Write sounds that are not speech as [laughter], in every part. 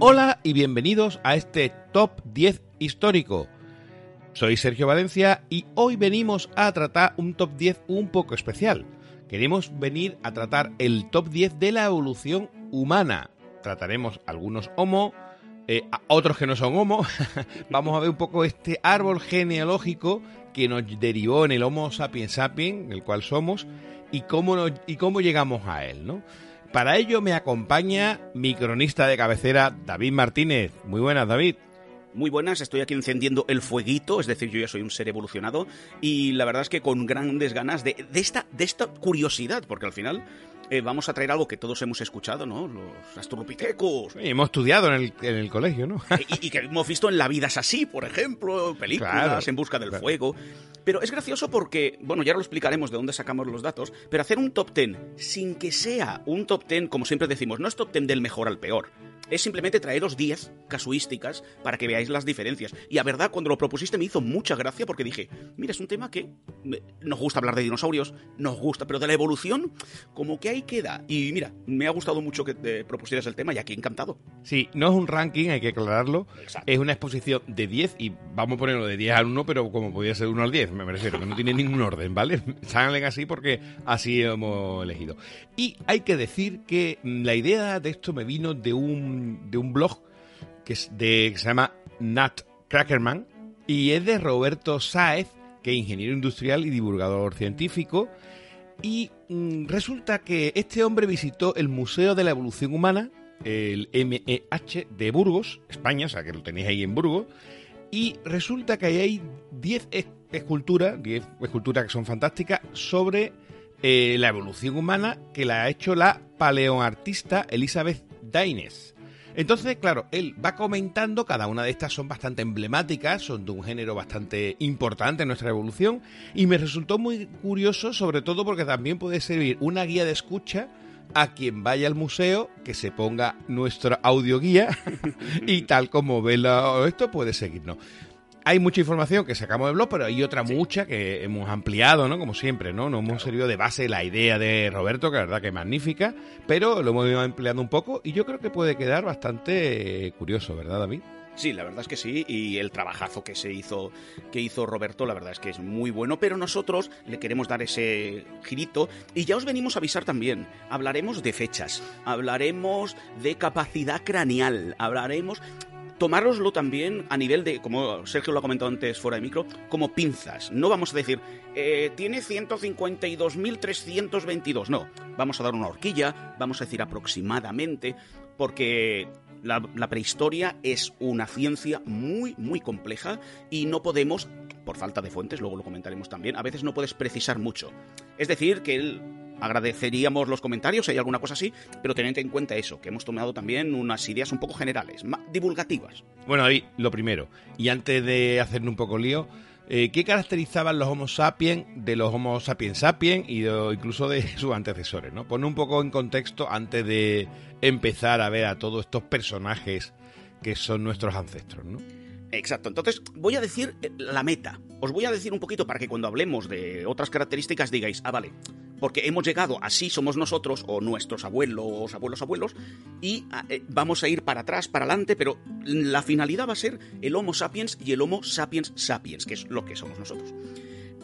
Hola y bienvenidos a este Top 10 histórico. Soy Sergio Valencia y hoy venimos a tratar un Top 10 un poco especial. Queremos venir a tratar el Top 10 de la evolución humana. Trataremos algunos Homo, eh, otros que no son Homo. [laughs] Vamos a ver un poco este árbol genealógico que nos derivó en el Homo sapiens sapiens, el cual somos, y cómo, y cómo llegamos a él, ¿no? Para ello me acompaña mi cronista de cabecera, David Martínez. Muy buenas, David. Muy buenas, estoy aquí encendiendo el fueguito, es decir, yo ya soy un ser evolucionado y la verdad es que con grandes ganas de esta curiosidad, porque al final eh, vamos a traer algo que todos hemos escuchado, ¿no? Los astrolopitecos. hemos estudiado en el, en el colegio, ¿no? y, que hemos visto en La vida es así, por ejemplo, películas En busca del fuego. Pero es gracioso porque, bueno, ya lo explicaremos de dónde sacamos los datos, pero hacer un top ten sin que sea un top ten, como siempre decimos, no es top ten del mejor al peor es simplemente traeros 10 casuísticas para que veáis las diferencias. Y a verdad, cuando lo propusiste me hizo mucha gracia porque dije, mira, es un tema que nos gusta hablar de dinosaurios, nos gusta, pero de la evolución, como que ahí queda. Y mira, me ha gustado mucho que te propusieras el tema y aquí encantado. Sí, no es un ranking, hay que aclararlo. Es una exposición de 10 y vamos a ponerlo de 10 al 1, pero como podía ser 1 al 10, me refiero, que no tiene ningún orden, ¿vale? [laughs] Salen así porque así hemos elegido. Y hay que decir que la idea de esto me vino de un de un blog que, es de, se llama Nat Crackerman y es de Roberto Sáez, que es ingeniero industrial y divulgador científico. Y mm, resulta que este hombre visitó el Museo de la Evolución Humana, el MEH de Burgos, España, o sea que lo tenéis ahí en Burgos, y resulta que hay 10 esculturas, 10 esculturas que son fantásticas, sobre eh, la evolución humana que la ha hecho la paleoartista Elizabeth Daines. Entonces, claro, él va comentando, cada una de estas son bastante emblemáticas, son de un género bastante importante en nuestra evolución, y me resultó muy curioso, sobre todo porque también puede servir una guía de escucha a quien vaya al museo que se ponga nuestra audioguía [laughs] y tal como ve esto puede seguirnos hay mucha información que sacamos del blog, pero hay otra mucha que hemos ampliado, ¿no? Como siempre, ¿no? Nos hemos servido de base la idea de Roberto, que la verdad que es magnífica, pero lo hemos ido ampliando un poco y yo creo que puede quedar bastante curioso, ¿verdad, David? Sí, la verdad es que sí, y el trabajazo que se hizo, que hizo Roberto, la verdad es que es muy bueno, pero nosotros le queremos dar ese girito y ya os venimos a avisar también. Hablaremos de fechas, hablaremos de capacidad craneal, hablaremos tomároslo también a nivel de, como Sergio lo ha comentado antes fuera de micro, como pinzas. No vamos a decir, eh, tiene 152.322. No, vamos a dar una horquilla, vamos a decir aproximadamente, porque la, prehistoria es una ciencia muy, muy compleja y no podemos, por falta de fuentes, luego lo comentaremos también, a veces no puedes precisar mucho. Es decir, que el agradeceríamos los comentarios si hay alguna cosa así, pero tened en cuenta eso, que hemos tomado también unas ideas un poco generales, divulgativas. Bueno, ahí lo primero, y antes de hacerle un poco lío, eh, ¿qué caracterizaban los Homo sapiens de los Homo sapiens sapiens y incluso de [laughs] sus antecesores? ¿no? Pone un poco en contexto antes de empezar a ver a todos estos personajes que son nuestros ancestros, ¿no? Exacto, entonces voy a decir eh, la meta. Os voy a decir un poquito para que cuando hablemos de otras características digáis, ah, vale, porque hemos llegado, así somos nosotros, o nuestros abuelos, abuelos, abuelos, y ah, eh, vamos a ir para atrás, para adelante, pero la finalidad va a ser el Homo sapiens y el Homo sapiens sapiens, que es lo que somos nosotros.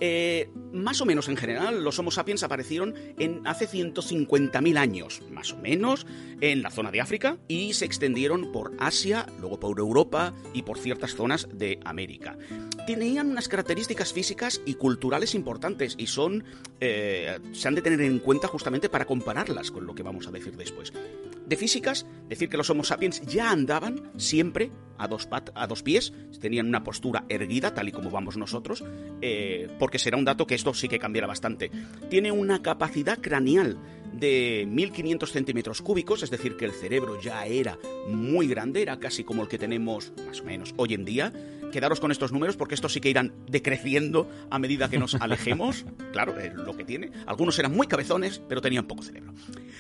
Eh, más o menos en general, los Homo sapiens aparecieron en hace 150.000 años, más o menos, en la zona de África y se extendieron por Asia, luego por Europa y por ciertas zonas de América. Tenían unas características físicas y culturales importantes y son eh, se han de tener en cuenta justamente para compararlas con lo que vamos a decir después. De físicas, decir que los Homo sapiens ya andaban siempre a dos, a dos pies, tenían una postura erguida, tal y como vamos nosotros, eh, porque será un dato que esto sí que cambiará bastante. Tiene una capacidad craneal de 1500 centímetros cúbicos, es decir, que el cerebro ya era muy grande, era casi como el que tenemos más o menos hoy en día. Quedaros con estos números porque estos sí que irán decreciendo a medida que nos alejemos. [laughs] Claro, es lo que tiene. Algunos eran muy cabezones, pero tenían poco cerebro.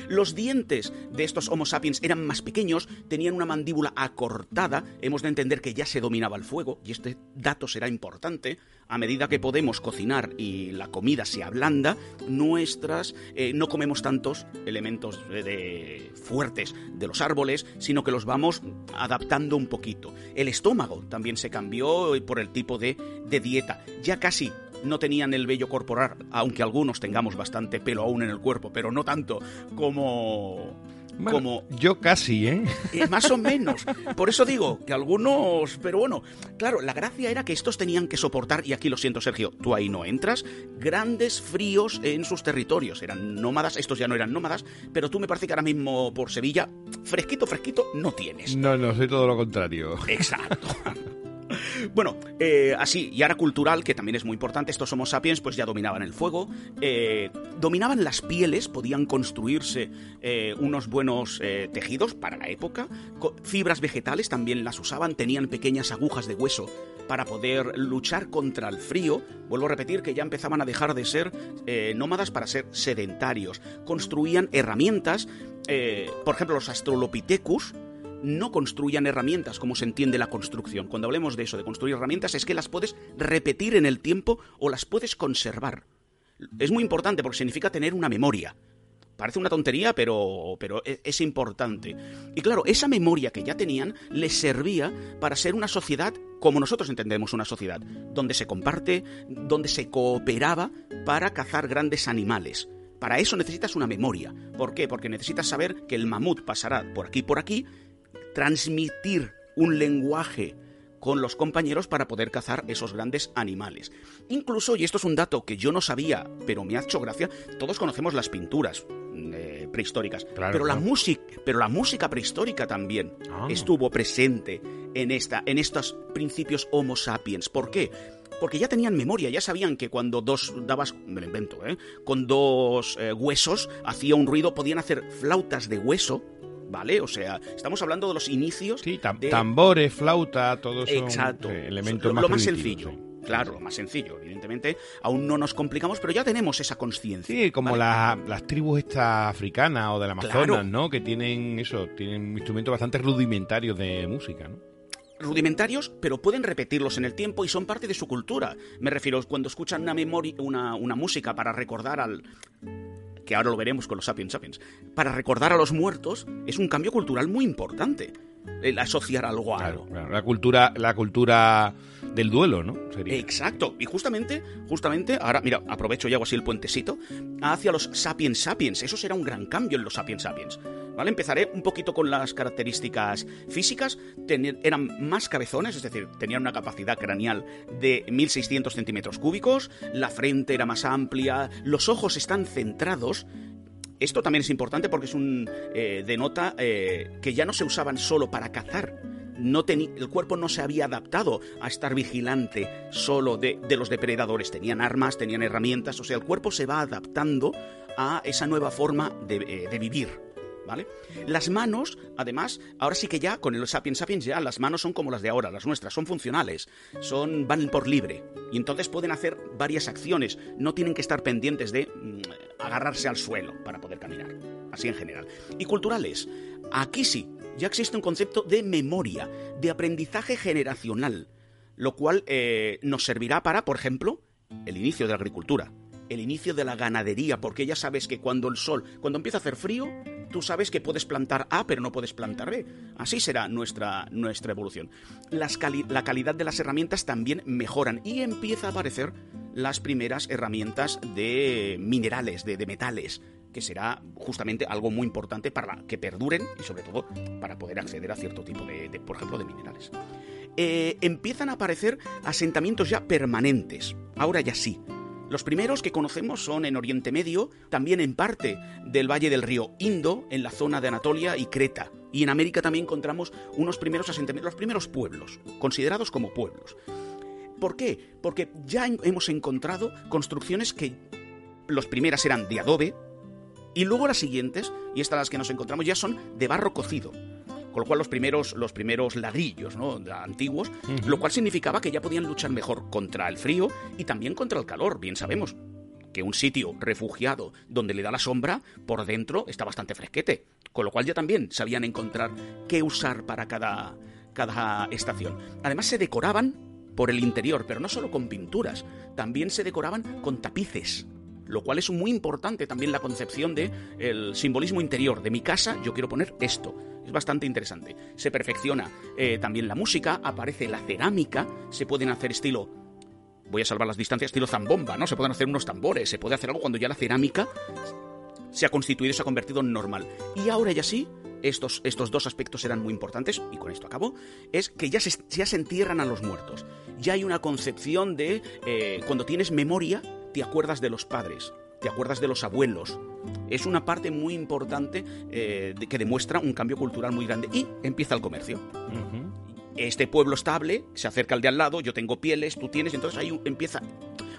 Los dientes de estos Homo sapiens eran más pequeños, tenían una mandíbula acortada. Hemos de entender que ya se dominaba el fuego, y este dato será importante a medida que podemos cocinar y la comida se ablanda, nuestras eh, no comemos tantos elementos de, fuertes de los árboles, sino que los vamos adaptando un poquito. El estómago también se cambió por el tipo de, de dieta. Ya casi no tenían el vello corporal, aunque algunos tengamos bastante pelo aún en el cuerpo, pero no tanto como como yo casi, ¿eh? ¿eh? Más o menos. Por eso digo que algunos, pero bueno, claro, la gracia era que estos tenían que soportar, y aquí lo siento Sergio, tú ahí no entras, grandes fríos en sus territorios. Eran nómadas, estos ya no eran nómadas, pero tú me parece que ahora mismo por Sevilla, fresquito, fresquito, no tienes. No, no, soy todo lo contrario. Exacto. [laughs] [laughs] Bueno, eh, así, y ahora cultural, que también es muy importante, estos Homo sapiens pues ya dominaban el fuego, eh, dominaban las pieles, podían construirse eh, unos buenos tejidos para la época, fibras vegetales también las usaban, tenían pequeñas agujas de hueso para poder luchar contra el frío. Vuelvo a repetir que ya empezaban a dejar de ser nómadas para ser sedentarios. Construían herramientas, por ejemplo, los Astrolopithecus, no construyan herramientas como se entiende la construcción. Cuando hablemos de eso, de construir herramientas, es que las puedes repetir en el tiempo o las puedes conservar. Es muy importante porque significa tener una memoria. Parece una tontería, pero, pero e, es, importante. Y claro, esa memoria que ya tenían les servía para ser una sociedad como nosotros entendemos una sociedad, donde se comparte, donde se cooperaba para cazar grandes animales. Para eso necesitas una memoria. ¿Por qué? Porque necesitas saber que el mamut pasará por aquí por aquí transmitir un lenguaje con los compañeros para poder cazar esos grandes animales. Incluso, y esto es un dato que yo no sabía, pero me ha hecho gracia, todos conocemos las pinturas eh, prehistóricas, pero, La música, pero la música prehistórica también ah. estuvo presente en, esta, en estos principios Homo sapiens. ¿Por qué? Porque ya tenían memoria, ya sabían que cuando dos dabas, me lo invento, ¿eh? con dos eh, huesos hacía un ruido, podían hacer flautas de hueso, ¿vale? O sea, estamos hablando de los inicios. Sí, tambores, flauta, todos son Exacto. Eh, elementos lo, más, sencillo. Claro, lo más sencillo, evidentemente. Aún no nos complicamos, pero ya tenemos esa conciencia. Sí, como las tribus estas africanas o del Amazonas, ¿no? Que tienen eso, tienen instrumentos bastante rudimentarios de música, ¿no? rudimentarios, pero pueden repetirlos en el tiempo y son parte de su cultura. Me refiero cuando escuchan una memoria, una, una música para recordar al, que ahora lo veremos con los Sapiens Sapiens, para recordar a los muertos es un cambio cultural muy importante. El asociar algo a algo. La cultura, la cultura del duelo, ¿no? Exacto. Y justamente, justamente, ahora, mira, aprovecho y hago así el puentecito, hacia los Sapiens Sapiens. Eso será un gran cambio en los Sapiens Sapiens. ¿Vale? Empezaré un poquito con las características físicas. eran más cabezones, es decir, tenían una capacidad craneal de 1600 centímetros cúbicos, la frente era más amplia, los ojos están centrados esto también es importante porque es un eh, denota eh, que ya no se usaban solo para cazar. No el cuerpo no se había adaptado a estar vigilante solo de, los depredadores. Tenían armas, tenían herramientas, o sea, el cuerpo se va adaptando a esa nueva forma de, eh, de vivir. ¿Vale? Las manos, además, ahora sí que ya con el Sapiens Sapiens ya las manos son como las de ahora, las nuestras, son funcionales, son van por libre y entonces pueden hacer varias acciones, no tienen que estar pendientes de mm, agarrarse al suelo para poder caminar, así en general. Y culturales, aquí sí, ya existe un concepto de memoria, de aprendizaje generacional, lo cual eh, nos servirá para, por ejemplo, el inicio de la agricultura, el inicio de la ganadería, porque ya sabes que cuando el sol, cuando empieza a hacer frío, tú sabes que puedes plantar A, pero no puedes plantar B. Así será nuestra, nuestra evolución. la calidad de las herramientas también mejoran y empieza a aparecer las primeras herramientas de minerales, de, metales, que será justamente algo muy importante para que perduren y sobre todo para poder acceder a cierto tipo de, por ejemplo, de minerales. Eh, empiezan a aparecer asentamientos ya permanentes, ahora ya sí. Los primeros que conocemos son en Oriente Medio, también en parte del valle del río Indo, en la zona de Anatolia y Creta. Y en América también encontramos unos primeros asentamientos, los primeros pueblos, considerados como pueblos. ¿Por qué? Porque ya hemos encontrado construcciones que las primeras eran de adobe y luego las siguientes, y estas las que nos encontramos ya son de barro cocido. Con lo cual los primeros, los primeros ladrillos ¿no? antiguos, lo cual significaba que ya podían luchar mejor contra el frío y también contra el calor, bien sabemos que un sitio refugiado donde le da la sombra, por dentro está bastante fresquete. Con lo cual ya también sabían encontrar qué usar para cada, cada estación. Además se decoraban por el interior, pero no solo con pinturas, también se decoraban con tapices lo cual es muy importante también la concepción de el simbolismo interior de mi casa, yo quiero poner esto. Es bastante interesante. Se perfecciona eh, también la música, aparece la cerámica, se pueden hacer estilo voy a salvar las distancias, estilo zambomba, ¿no? Se pueden hacer unos tambores, se puede hacer algo cuando ya la cerámica se ha constituido se ha convertido en normal. Y ahora ya sí, estos, estos dos aspectos eran muy importantes, y con esto acabo, es que ya se, ya se entierran a los muertos. Ya hay una concepción de eh, cuando tienes memoria, te acuerdas de los padres, te acuerdas de los abuelos. Es una parte muy importante eh, que demuestra un cambio cultural muy grande. Y empieza el comercio. Este pueblo estable se acerca al de al lado, yo tengo pieles, tú tienes, entonces ahí empieza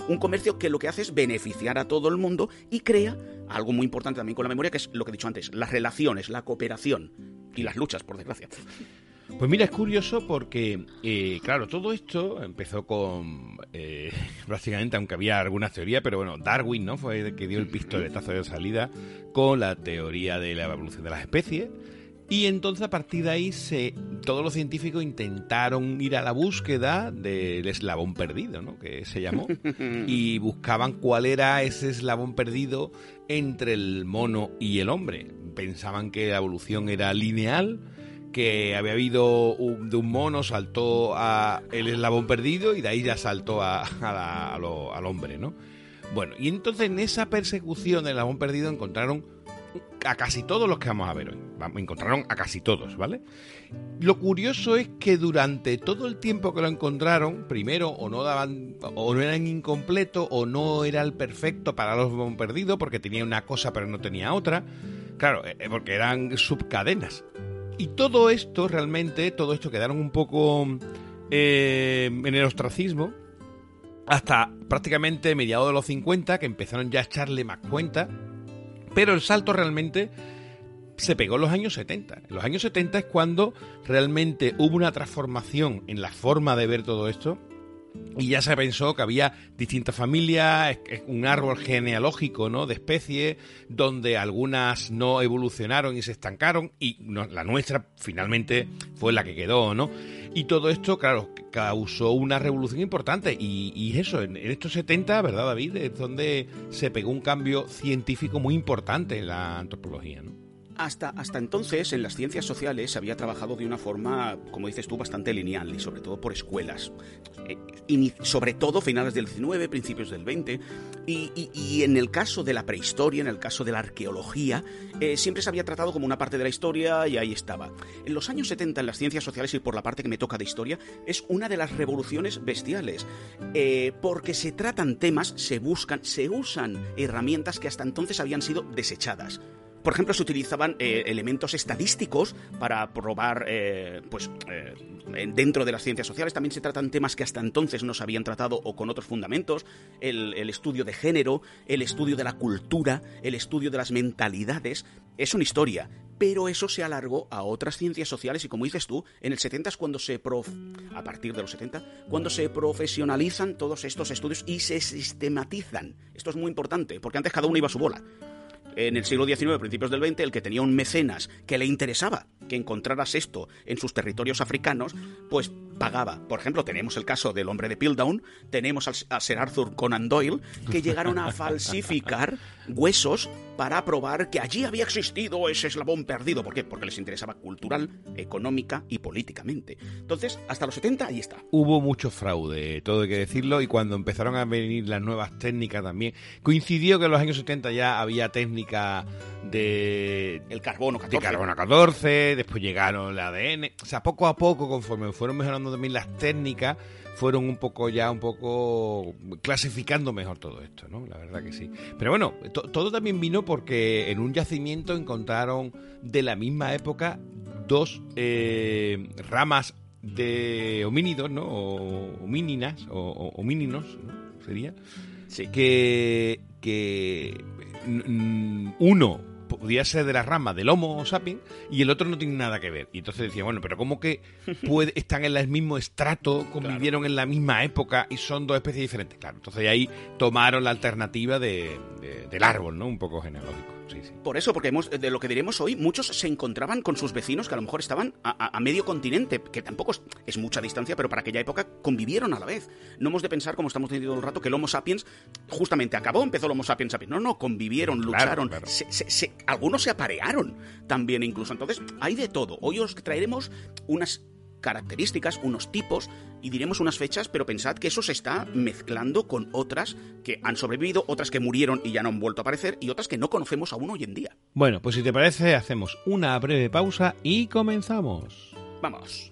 un comercio que lo que hace es beneficiar a todo el mundo y crea algo muy importante también con la memoria, que es lo que he dicho antes, las relaciones, la cooperación y las luchas, por desgracia. Pues mira, es curioso porque, eh, claro, todo esto empezó con, eh, [laughs] prácticamente, aunque había algunas teorías, pero bueno, Darwin, ¿no? Fue el que dio el pistoletazo de salida con la teoría de la evolución de las especies. Y entonces a partir de ahí se, todos los científicos intentaron ir a la búsqueda del eslabón perdido, ¿no? que se llamó, [laughs] y buscaban cuál era ese eslabón perdido entre el mono y el hombre. Pensaban que la evolución era lineal, que había habido de un mono, saltó a el eslabón perdido y de ahí ya saltó a, al hombre, ¿no? Bueno, y entonces en esa persecución del eslabón perdido encontraron a casi todos los que vamos a ver hoy. Encontraron a casi todos, ¿vale? Lo curioso es que durante todo el tiempo que lo encontraron, primero o no daban, o no eran incompletos, o no era el perfecto para los perdidos, porque tenía una cosa pero no tenía otra. Claro, eh, porque eran subcadenas. Y todo esto, realmente, todo esto quedaron un poco eh, en el ostracismo, hasta prácticamente mediados de los 50, que empezaron ya a echarle más cuenta pero el salto realmente se pegó en los años 70. En los años 70 es cuando realmente hubo una transformación en la forma de ver todo esto y ya se pensó que había distintas familias, un árbol genealógico ¿no? de especies, donde algunas no evolucionaron y se estancaron, y la nuestra finalmente fue la que quedó, ¿no? Y todo esto, claro, causó una revolución importante. Y, eso, en, en, estos 70, ¿verdad, David? Es donde se pegó un cambio científico muy importante en la antropología, ¿no? Hasta, hasta entonces, en las ciencias sociales había trabajado de una forma, como dices tú, bastante lineal y sobre todo por escuelas. Eh, y sobre todo finales del 19, principios del 20. Y, en el caso de la prehistoria, en el caso de la arqueología, eh, siempre se había tratado como una parte de la historia y ahí estaba. En los años 70, en las ciencias sociales y por la parte que me toca de historia, es una de las revoluciones bestiales. Eh, porque se tratan temas, se buscan, se usan herramientas que hasta entonces habían sido desechadas. Por ejemplo, se utilizaban eh, elementos estadísticos para probar, eh, pues, eh, dentro de las ciencias sociales. También se tratan temas que hasta entonces no se habían tratado o con otros fundamentos, el, estudio de género, el estudio de la cultura, el estudio de las mentalidades, es una historia, pero eso se alargó a otras ciencias sociales y como dices tú, en el 70 es cuando se prof a partir de los 70, cuando se profesionalizan todos estos estudios y se sistematizan. Esto es muy importante, porque antes cada uno iba a su bola en el siglo XIX, principios del XX, el que tenía un mecenas que le interesaba que encontraras esto en sus territorios africanos, pues pagaba. Por ejemplo, tenemos el caso del hombre de Piltdown, tenemos a Sir Arthur Conan Doyle, que llegaron a falsificar huesos para probar que allí había existido ese eslabón perdido. ¿Por qué? Porque les interesaba cultural, económica y políticamente. Entonces, hasta los 70 ahí está. Hubo mucho fraude, todo hay que decirlo, y cuando empezaron a venir las nuevas técnicas también, coincidió que en los años 70 ya había técnica de... El carbono 14. De carbono 14, después llegaron el ADN. O sea, poco a poco, conforme fueron mejorando también las técnicas, fueron un poco ya, un poco clasificando mejor todo esto, ¿no? La verdad que sí. Pero bueno, todo también vino porque en un yacimiento encontraron de la misma época dos eh, ramas de homínidos, ¿no? O homíninas, o, homíninos, ¿no? Sería. Sí. Que, que uno podía ser de la rama del Homo sapiens y el otro no tiene nada que ver. Y entonces decía, bueno, pero ¿cómo que [laughs] puede, están en el mismo estrato, convivieron en la misma época y son dos especies diferentes? Claro, entonces ahí tomaron la alternativa de, del árbol, ¿no? Un poco genealógico. Sí, sí. Por eso, porque hemos, de lo que diremos hoy, muchos se encontraban con sus vecinos que a lo mejor estaban a, medio continente, que tampoco es, es mucha distancia, pero para aquella época convivieron a la vez. No hemos de pensar, como estamos diciendo todo el rato, que el Homo sapiens justamente acabó, empezó el Homo sapiens sapiens. No, no, convivieron, Claro, lucharon, claro. se- se- se- algunos se aparearon también incluso. Entonces, hay de todo. Hoy os traeremos unas características, unos tipos y diremos unas fechas, pero pensad que eso se está mezclando con otras que han sobrevivido, otras que murieron y ya no han vuelto a aparecer y otras que no conocemos aún hoy en día. Bueno, pues si te parece, hacemos una breve pausa y comenzamos. Vamos.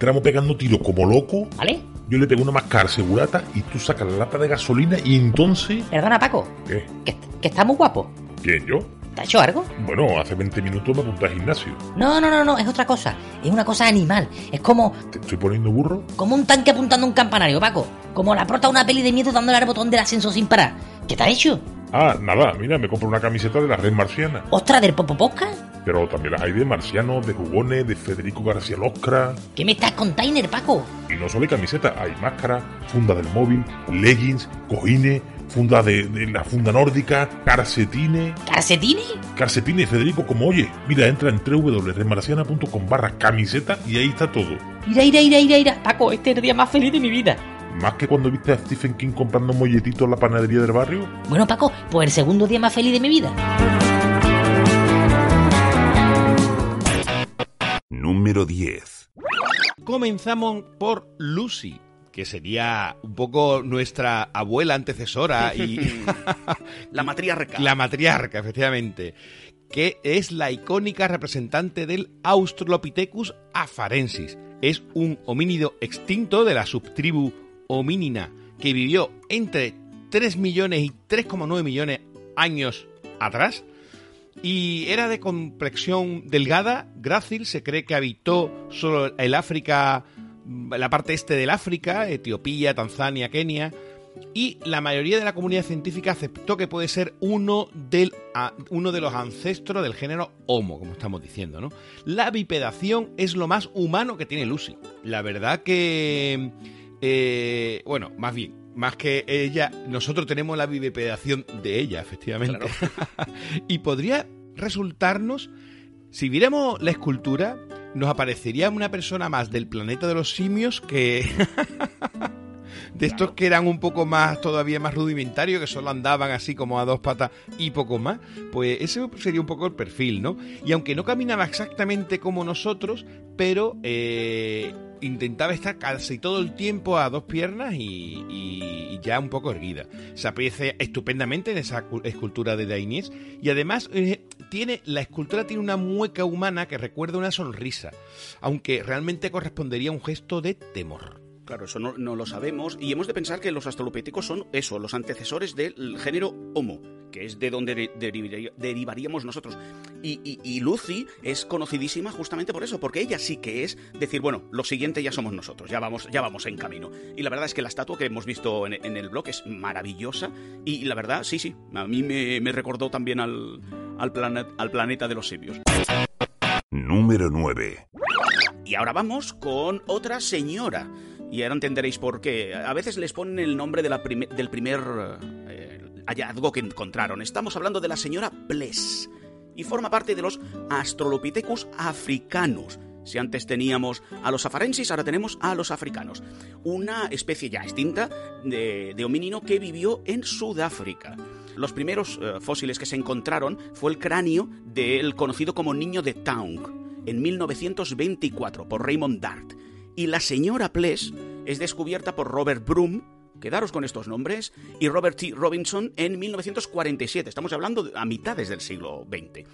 Entramos pegando tiro como loco. ¿Vale? Yo le pego una máscara segurata y tú sacas la lata de gasolina y entonces. Perdona, Paco, ¿Qué? que, que está muy guapo. ¿Quién yo? ¿Te ha hecho algo? Bueno, hace 20 minutos me apunté al gimnasio. No, no, no, no, es otra cosa. Es una cosa animal. Es como, ¿Te estoy poniendo burro? como un tanque apuntando a un campanario, Paco. Como la prota de una peli de miedo dándole al botón del ascenso sin parar. ¿Qué te ha hecho? Ah, nada, mira, me compro una camiseta de la red marciana. ¿Ostras del Popo Podcast? Pero también las hay de Marciano, de Jugones, de Federico García Loscra. ¿Qué me estás container, Paco? Y no solo hay camiseta, hay máscara, funda del móvil, leggings, cojines, funda de, de la funda nórdica, calcetines. ¿Calcetines? Calcetines, Federico, como oye, mira, entra en www.redmarciana.com barra camiseta y ahí está todo. Ira, ira, ira, ira, ira. Paco, este es el día más feliz de mi vida. Más que cuando viste a Stephen King comprando molletitos en la panadería del barrio. Bueno, Paco, pues el segundo día más feliz de mi vida. Número 10. Comenzamos por Lucy, que sería un poco nuestra abuela antecesora y [laughs] La matriarca. la matriarca, efectivamente, que es la icónica representante del Australopithecus afarensis. Es un homínido extinto de la subtribu homínina que vivió entre 3 millones y 3,9 millones años atrás y era de complexión delgada, grácil, se cree que habitó solo el África, la parte este del África, Etiopía, Tanzania, Kenia, y la mayoría de la comunidad científica aceptó que puede ser uno, del, uno de los ancestros del género Homo, como estamos diciendo, ¿no? La bipedación es lo más humano que tiene Lucy. La verdad que... eh, bueno, más bien, más que ella, nosotros tenemos la bipedación de ella, efectivamente. [laughs] y podría resultarnos, si viéramos la escultura, nos aparecería una persona más del planeta de los simios que... [laughs] de estos que eran un poco más, todavía más rudimentarios, que solo andaban así como a dos patas y poco más, pues ese sería un poco el perfil, ¿no? Y aunque no caminaba exactamente como nosotros, pero eh, intentaba estar casi todo el tiempo a dos piernas y, ya un poco erguida. Se aprecia estupendamente en esa cu- escultura de Dainies y además eh, tiene la escultura tiene una mueca humana que recuerda una sonrisa, aunque realmente correspondería a un gesto de temor. Claro, eso no, no lo sabemos y hemos de pensar que los australopithecus son eso, los antecesores del género Homo, que es de donde de- derivaría- derivaríamos nosotros. Y, y- y Lucy es conocidísima justamente por eso, porque ella sí que es decir, bueno, lo siguiente ya somos nosotros, ya vamos, ya vamos en camino. Y la verdad es que la estatua que hemos visto en, en el blog es maravillosa y la verdad, sí, sí, a mí me, me recordó también al, al, plane- al planeta de los simios. Número 9. Y ahora vamos con otra señora. Y ahora entenderéis por qué. A veces les ponen el nombre del primer eh, hallazgo que encontraron. Estamos hablando de la señora Bless. Y forma parte de los Australopithecus africanos. Si antes teníamos a los afarensis, ahora tenemos a los africanos. Una especie ya extinta de, de homínino que vivió en Sudáfrica. Los primeros eh, fósiles que se encontraron fue el cráneo del conocido como niño de Taung en 1924 por Raymond Dart. Y la señora Pless es descubierta por Robert Broom, quedaros con estos nombres, y Robert T. Robinson en 1947. Estamos hablando a mitades del siglo XX.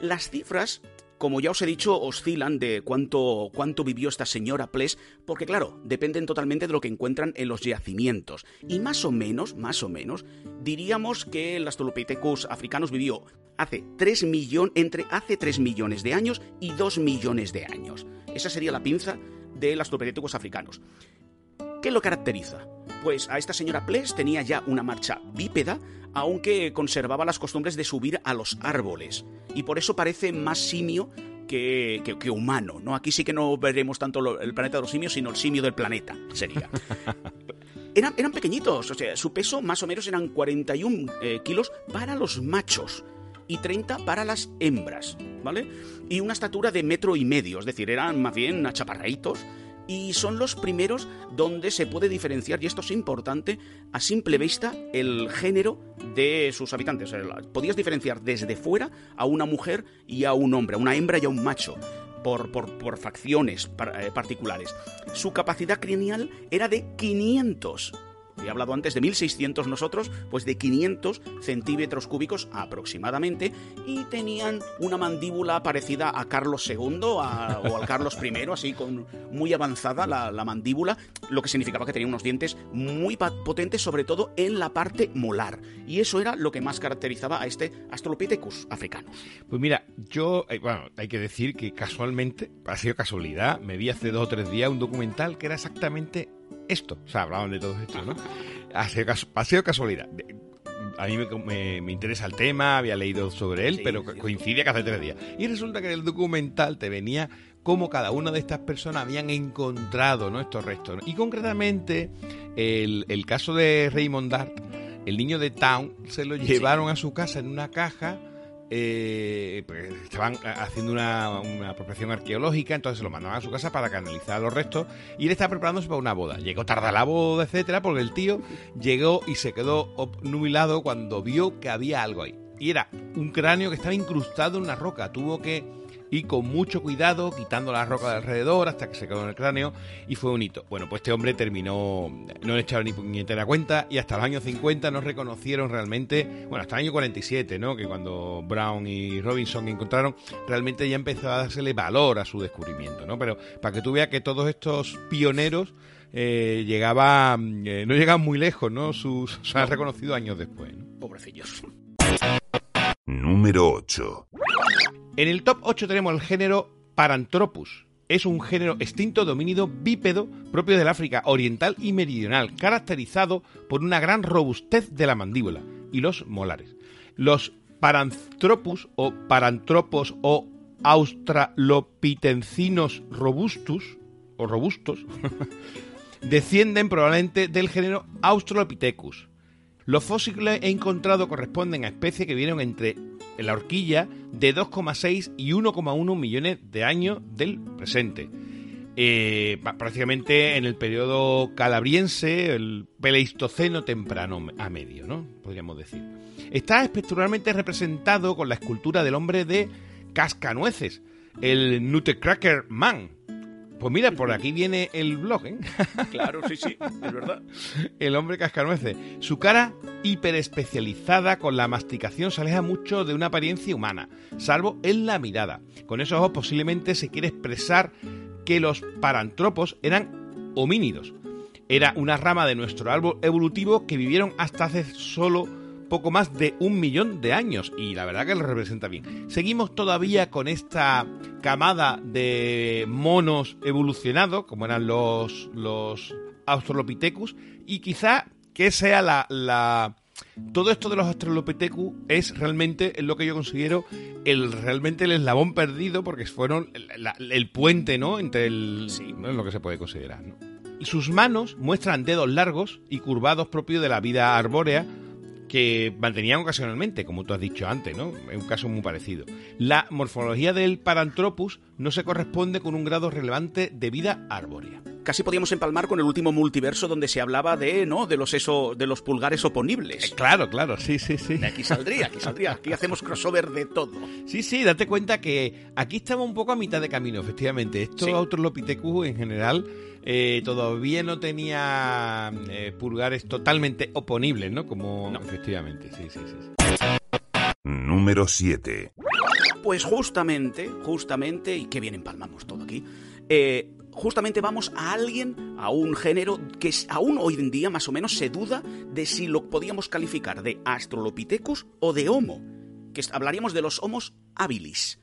Las cifras como ya os he dicho, oscilan de cuánto, cuánto vivió esta señora Ples, porque claro, dependen totalmente de lo que encuentran en los yacimientos. Y más o menos, más o menos, diríamos que el Australopithecus africanos vivió hace 3 millones, entre hace 3 millones de años y 2 millones de años. Esa sería la pinza de los Australopithecus africanos. ¿Qué lo caracteriza? Pues a esta señora Ples tenía ya una marcha bípeda, aunque conservaba las costumbres de subir a los árboles. Y por eso parece más simio que, que- que humano, ¿no? Aquí sí que no veremos tanto lo- el planeta de los simios, sino el simio del planeta, sería. [laughs] Eran, eran pequeñitos, o sea, su peso más o menos eran 41 eh, kilos para los machos y 30 para las hembras, ¿vale? Y una estatura de metro y medio, es decir, eran más bien achaparraditos y son los primeros donde se puede diferenciar, y esto es importante, a simple vista, el género de sus habitantes. Podías diferenciar desde fuera a una mujer y a un hombre, a una hembra y a un macho. Por, por- por facciones eh, particulares. Su capacidad craneal era de 500. He hablado antes de 1600 nosotros, pues de 500 centímetros cúbicos aproximadamente, y tenían una mandíbula parecida a Carlos II a- o al Carlos [laughs] I, así con muy avanzada la, la mandíbula, lo que significaba que tenía unos dientes muy potentes, sobre todo en la parte molar. Y eso era lo que más caracterizaba a este Australopithecus africano. Pues mira, yo, eh, bueno, hay que decir que casualmente, ha sido casualidad, me vi hace dos o tres días un documental que era exactamente esto. O sea, hablaban de todo esto, ¿no? Ha sido, casu- ha sido casualidad. A mí me, me- me interesa el tema, había leído sobre él, Sí, pero sí. coincide que hace tres días. Y resulta que en el documental te venía cómo cada una de estas personas habían encontrado ¿no? estos restos. ¿no? Y concretamente, el, el caso de Raymond Dart, el niño de Town, se lo llevaron a su casa en una caja. Eh, pues estaban haciendo una, una apropiación arqueológica, entonces lo mandaban a su casa para canalizar los restos y él estaba preparándose para una boda. Llegó tarde a la boda, etcétera, porque el tío llegó y se quedó obnubilado cuando vio que había algo ahí. Y era un cráneo que estaba incrustado en una roca. Tuvo que ir con mucho cuidado, quitando la roca de alrededor hasta que se quedó en el cráneo y fue un hito. Bueno, pues este hombre terminó, no le echaron ni puñetera cuenta y hasta los años 50 no reconocieron realmente, bueno, hasta el año 47, ¿no? Que cuando Brown y Robinson encontraron, realmente ya empezó a dársele valor a su descubrimiento, ¿no? Pero para que tú veas que todos estos pioneros eh, llegaban, eh, no llegaban muy lejos, ¿no? Sus, se han reconocido años después, ¿no? Pobrecillos. Número 8. En el top 8 tenemos el género Paranthropus. Es un género extinto de homínido bípedo propio del África oriental y meridional, caracterizado por una gran robustez de la mandíbula y los molares. Los Paranthropus o Paranthropos o Australopitencinos robustus o robustos [laughs] descienden probablemente del género Australopithecus. Los fósiles encontrados corresponden a especies que vivieron entre la horquilla de 2,6 y 1,1 millones de años del presente. Eh, prácticamente en el periodo calabriense, el Pleistoceno temprano a medio, ¿no? Podríamos decir. Está espectacularmente representado con la escultura del hombre de Cascanueces, el Nutcracker Man. Pues mira, por aquí viene el blog, ¿eh? [laughs] Claro, sí, sí, es verdad. El hombre cascanueces. Su cara hiperespecializada con la masticación se aleja mucho de una apariencia humana, salvo en la mirada. Con esos ojos posiblemente se quiere expresar que los parantropos eran homínidos. Era una rama de nuestro árbol evolutivo que vivieron hasta hace solo poco más de un millón de años y la verdad que lo representa bien. Seguimos todavía con esta camada de monos evolucionados, como eran los, los Australopithecus, y quizá que sea la, la- Todo esto de los Australopithecus es realmente lo que yo considero el realmente el eslabón perdido, porque fueron el, la- el puente, ¿no? Entre el... Sí. ¿no? Es lo que se puede considerar, ¿no? Sus manos muestran dedos largos y curvados propios de la vida arbórea que mantenían ocasionalmente, como tú has dicho antes, ¿no? Es un caso muy parecido. La morfología del Paranthropus no se corresponde con un grado relevante de vida arbórea. Casi podíamos empalmar con el último multiverso donde se hablaba de, ¿no? De los eso, de los pulgares oponibles. Claro, claro, sí, sí, sí. De aquí saldría, aquí saldría. Aquí hacemos crossover de todo. Sí, sí, date cuenta que aquí estamos un poco a mitad de camino, efectivamente. Estos Sí. Australopithecus en general eh, todavía no tenía eh, pulgares totalmente oponibles, ¿no? Como No. efectivamente, sí, sí, sí. sí. Número 7. Pues justamente, justamente, y qué bien empalmamos todo aquí, eh, justamente vamos a alguien, a un género que aún hoy en día más o menos se duda de si lo podíamos calificar de Australopithecus o de Homo, que hablaríamos de los Homos habilis.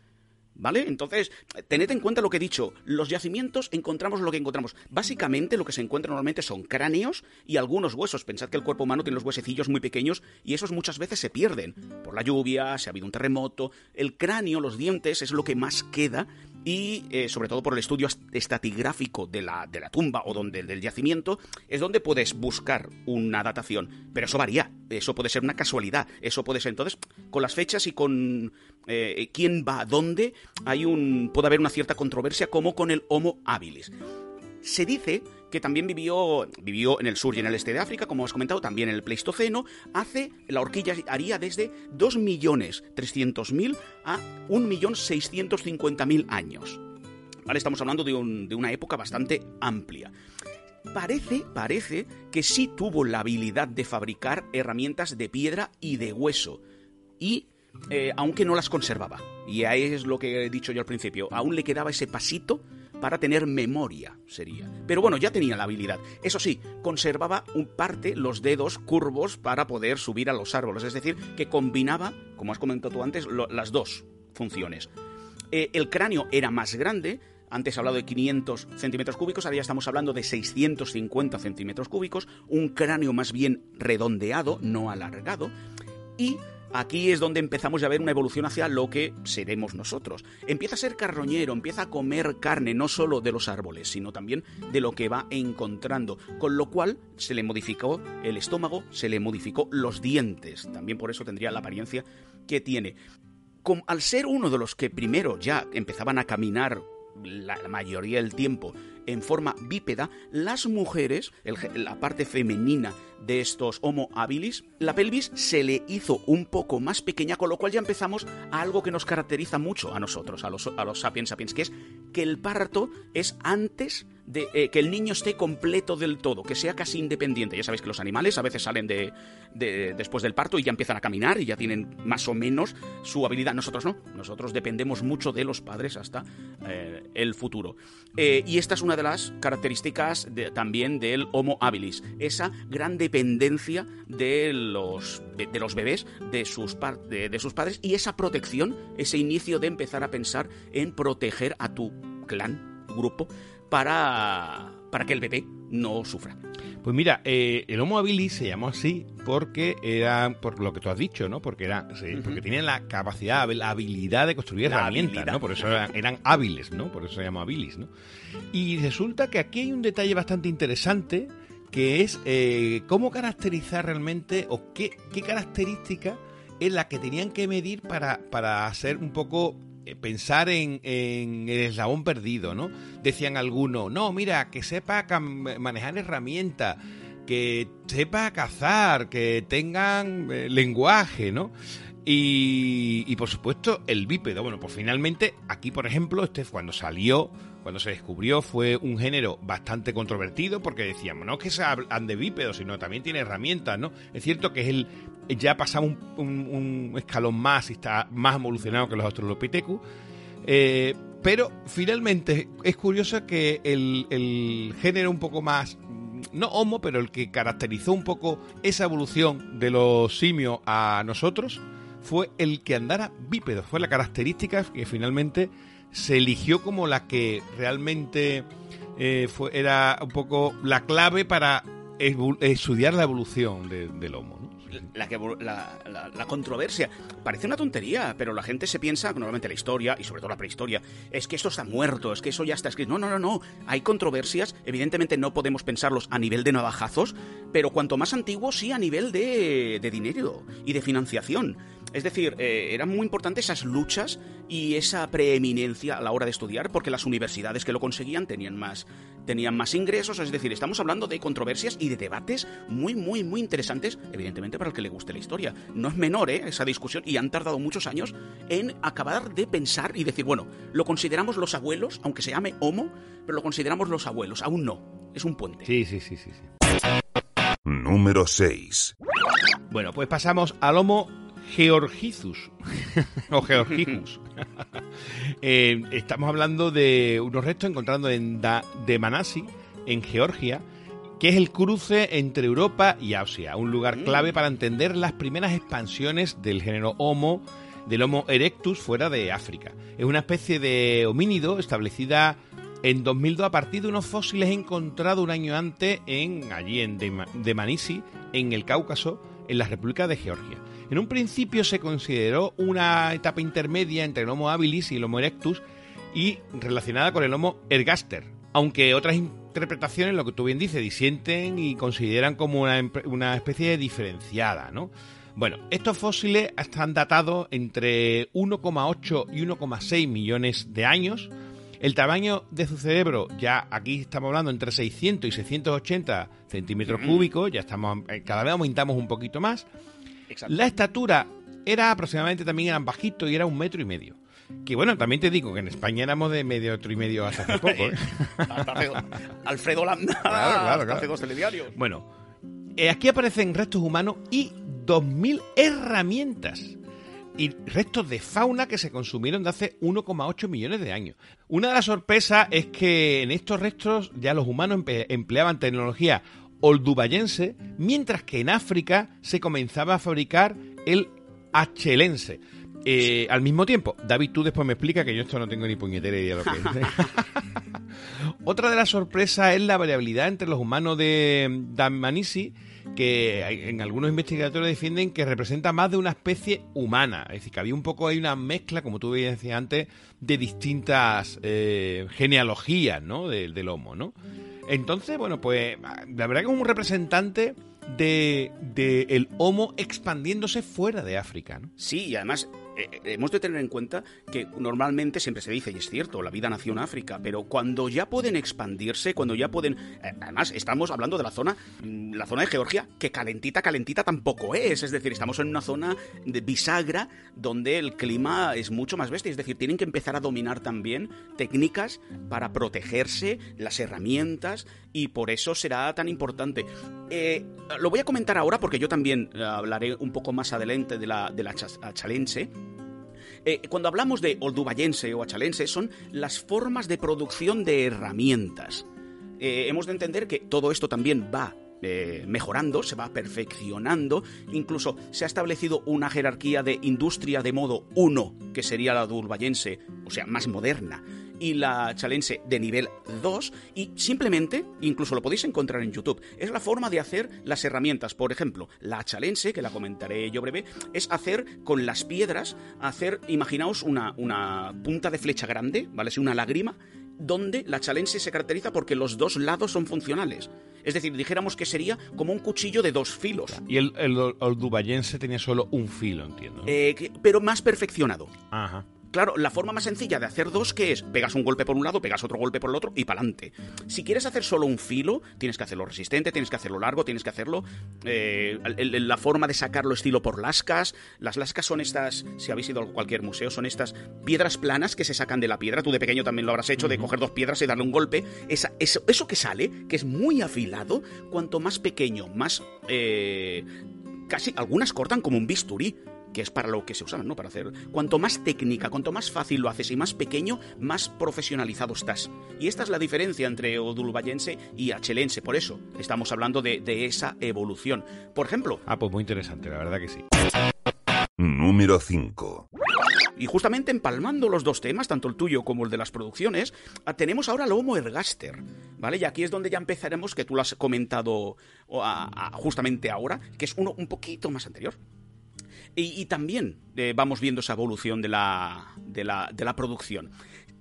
¿Vale? Entonces, tened en cuenta lo que he dicho. Los yacimientos encontramos lo que encontramos. Básicamente, lo que se encuentra normalmente son cráneos y algunos huesos. Pensad que el cuerpo humano tiene los huesecillos muy pequeños y esos muchas veces se pierden. Por la lluvia, si ha habido un terremoto. El cráneo, los dientes, es lo que más queda. Y eh, sobre todo por el estudio est- estratigráfico de la, de la tumba o donde, del yacimiento, es donde puedes buscar una datación. Pero eso varía. Eso puede ser una casualidad. Eso puede ser. Entonces, con las fechas y con eh, quién va a dónde, hay un, puede haber una cierta controversia, como con el Homo habilis. Se dice que también vivió, vivió en el sur y en el este de África, como has comentado, también en el Pleistoceno. Hace, la horquilla haría desde 2.300.000 a 1.650.000 años. ¿Vale? Estamos hablando de, un- de una época bastante amplia. Parece, parece que sí tuvo la habilidad de fabricar herramientas de piedra y de hueso. Y eh, aunque no las conservaba. Y ahí es lo que he dicho yo al principio. Aún le quedaba ese pasito para tener memoria, sería. Pero bueno, ya tenía la habilidad. Eso sí, conservaba un parte los dedos curvos para poder subir a los árboles. Es decir, que combinaba, como has comentado tú antes, las dos funciones. Eh, el cráneo era más grande. Antes he hablado de 500 centímetros cúbicos, ahora ya estamos hablando de 650 centímetros cúbicos. Un cráneo más bien redondeado, no alargado. Y aquí es donde empezamos a ver una evolución hacia lo que seremos nosotros. Empieza a ser carroñero, empieza a comer carne, no solo de los árboles, sino también de lo que va encontrando. Con lo cual se le modificó el estómago, se le modificó los dientes. También por eso tendría la apariencia que tiene como al ser uno de los que primero ya empezaban a caminar la, mayoría del tiempo en forma bípeda, las mujeres, la parte femenina de estos Homo habilis, la pelvis se le hizo un poco más pequeña, con lo cual ya empezamos a algo que nos caracteriza mucho a nosotros, a los, a los sapiens sapiens, que es que el parto es antes eh, que el niño esté completo del todo, que sea casi independiente. Ya sabéis que los animales a veces salen de, de- después del parto y ya empiezan a caminar y ya tienen más o menos su habilidad. Nosotros no, nosotros dependemos mucho de los padres hasta eh, el futuro. Eh, y esta es una de las características también del Homo habilis, esa gran dependencia de los, de, los bebés de sus, padres y esa protección, ese inicio de empezar a pensar en proteger a tu clan, grupo, para, para que el bebé no sufra. Pues mira, eh, el Homo habilis se llamó así porque era, por lo que tú has dicho, ¿no? Porque era, sí, porque tenía la capacidad, la habilidad de construir La herramientas, habilidad. ¿no? Por eso eran, eran hábiles, ¿no? Por eso se llama habilis, ¿no? Y resulta que aquí hay un detalle bastante interesante que es eh, cómo caracterizar realmente o qué, qué característica es la que tenían que medir para, para hacer un poco pensar en, el eslabón perdido, ¿no? Decían algunos, no, mira, que sepa manejar herramientas, que sepa cazar, que tengan eh, lenguaje, ¿no? Y, por supuesto el bípedo. Bueno, pues finalmente aquí, por ejemplo, este cuando salió, cuando se descubrió, fue un género bastante controvertido porque decíamos, no es que se hablan de bípedo, sino también tiene herramientas, ¿no? Es cierto que es el ya pasamos un, escalón más y está más evolucionado que los Australopithecus. Eh, pero finalmente es curioso que el, el género un poco más, no homo, pero el que caracterizó un poco esa evolución de los simios a nosotros fue el que andara bípedo. Fue la característica que finalmente se eligió como la que realmente eh, fue, era un poco la clave para estudiar la evolución de- del homo. La, que, la, la- la controversia. Parece una tontería, pero la gente se piensa, normalmente la historia, y sobre todo la prehistoria, es que esto está muerto, es que eso ya está escrito. No, no, no, no. Hay controversias, evidentemente no podemos pensarlos a nivel de navajazos, pero cuanto más antiguo, sí a nivel de, de dinero y de financiación. Es decir, eh, eran muy importantes esas luchas y esa preeminencia a la hora de estudiar, porque las universidades que lo conseguían tenían más, tenían más ingresos. Es decir, estamos hablando de controversias y de debates muy, muy, muy interesantes, evidentemente para el que le guste la historia. No es menor ¿eh? esa discusión y han tardado muchos años en acabar de pensar y decir, bueno, lo consideramos los abuelos, aunque se llame Homo, pero lo consideramos los abuelos. Aún no. Es un puente. Sí, sí, sí, sí. sí. Número 6. Bueno, pues pasamos al Homo Georgicus [laughs] o Georgicus. [laughs] Eh, estamos hablando de unos restos encontrados en da de Manasi, en Georgia, que es el cruce entre Europa y Asia, un lugar clave para entender las primeras expansiones del género Homo, del Homo erectus fuera de África. Es una especie de homínido establecida en 2002 a partir de unos fósiles encontrados un año antes en allí en Dema- Demanisi, en el Cáucaso, en la República de Georgia. En un principio se consideró una etapa intermedia entre el Homo habilis y el Homo erectus y relacionada con el Homo ergaster, aunque otras interpretaciones, lo que tú bien dices, disienten y consideran como una, una especie diferenciada, ¿no? Bueno, estos fósiles están datados entre 1,8 y 1,6 millones de años. El tamaño de su cerebro, ya aquí estamos hablando entre 600 y 680 centímetros cúbicos, ya estamos, eh, cada vez aumentamos un poquito más. Exacto. La estatura era aproximadamente también eran bajitos y era un metro y medio. Que bueno, también te digo que en España éramos de medio metro y medio hasta hace poco. ¿eh? [laughs] Alfredo Landa. Claro, claro, claro. hace dos telediarios. Bueno, eh, aquí aparecen restos humanos y 2.000 herramientas. Y restos de fauna que se consumieron de hace 1,8 millones de años. Una de las sorpresas es que en estos restos ya los humanos empleaban tecnología oldubayense, mientras que en África se comenzaba a fabricar el achelense. Eh, al mismo tiempo, David, tú después me explica que yo esto no tengo ni puñetera idea de lo que es. [laughs] Otra de las sorpresas es la variabilidad entre los humanos de Dmanisi, que hay- en algunos investigadores defienden que representa más de una especie humana. Es decir, que había un poco ahí una mezcla, como tú decías antes, de distintas eh, genealogías ¿no? de- del Homo, ¿no? Entonces, bueno, pues la verdad que es un representante de, de el Homo expandiéndose fuera de África, ¿no? Sí, y además eh, eh, hemos de tener en cuenta que normalmente siempre se dice, y es cierto, la vida nació en África, pero cuando ya pueden expandirse, cuando ya pueden... eh, además, estamos hablando de la zona, mm, la zona de Georgia, que calentita, calentita tampoco es. Es decir, estamos en una zona de bisagra donde el clima es mucho más bestia. Es decir, tienen que empezar a dominar también técnicas para protegerse, las herramientas, y por eso será tan importante. Lo voy a comentar ahora porque yo también hablaré un poco más adelante de la, de la achalense. Eh, cuando hablamos de oldubayense o achalense, son las formas de producción de herramientas. Eh, hemos de entender que todo esto también va eh, mejorando, se va perfeccionando, incluso se ha establecido una jerarquía de industria de modo 1, que sería la oldubayense, o sea, más moderna, y la chalense de nivel 2, y simplemente, incluso lo podéis encontrar en YouTube, es la forma de hacer las herramientas. Por ejemplo, la chalense, que la comentaré yo breve, es hacer con las piedras, hacer, imaginaos una, una punta de flecha grande, ¿vale? Sí, una lágrima, donde la chalense se caracteriza porque los dos lados son funcionales. Es decir, dijéramos que sería como un cuchillo de dos filos, Y el, el oldubayense tenía solo un filo, entiendo. ¿no? eh, que- pero más perfeccionado. Ajá. Claro, la forma más sencilla de hacer dos, que es? Pegas un golpe por un lado, pegas otro golpe por el otro y pa'lante. Si quieres hacer solo un filo, tienes que hacerlo resistente, tienes que hacerlo largo, tienes que hacerlo... eh, la forma de sacarlo estilo por lascas. Las lascas son estas, si habéis ido a cualquier museo, son estas piedras planas que se sacan de la piedra. Tú de pequeño también lo habrás hecho, de coger dos piedras y darle un golpe. Esa, eso, eso que sale, que es muy afilado, cuanto más pequeño, más... eh, casi algunas cortan como un bisturí que es para lo que se usaban, ¿no? Para hacer. Cuanto más técnica, cuanto más fácil lo haces y más pequeño, más profesionalizado estás. Y esta es la diferencia entre odulbayense y achelense. Por eso estamos hablando de, de esa evolución. Por ejemplo, Ah, pues muy interesante, la verdad que sí. Número 5. y justamente empalmando los dos temas, tanto el tuyo como el de las producciones, ah, tenemos ahora el Homo ergaster, ¿vale? Y aquí es donde ya empezaremos, que tú lo has comentado o, a- a- justamente ahora, que es uno un poquito más anterior. Y, también eh, vamos viendo esa evolución de la, de la, de la producción.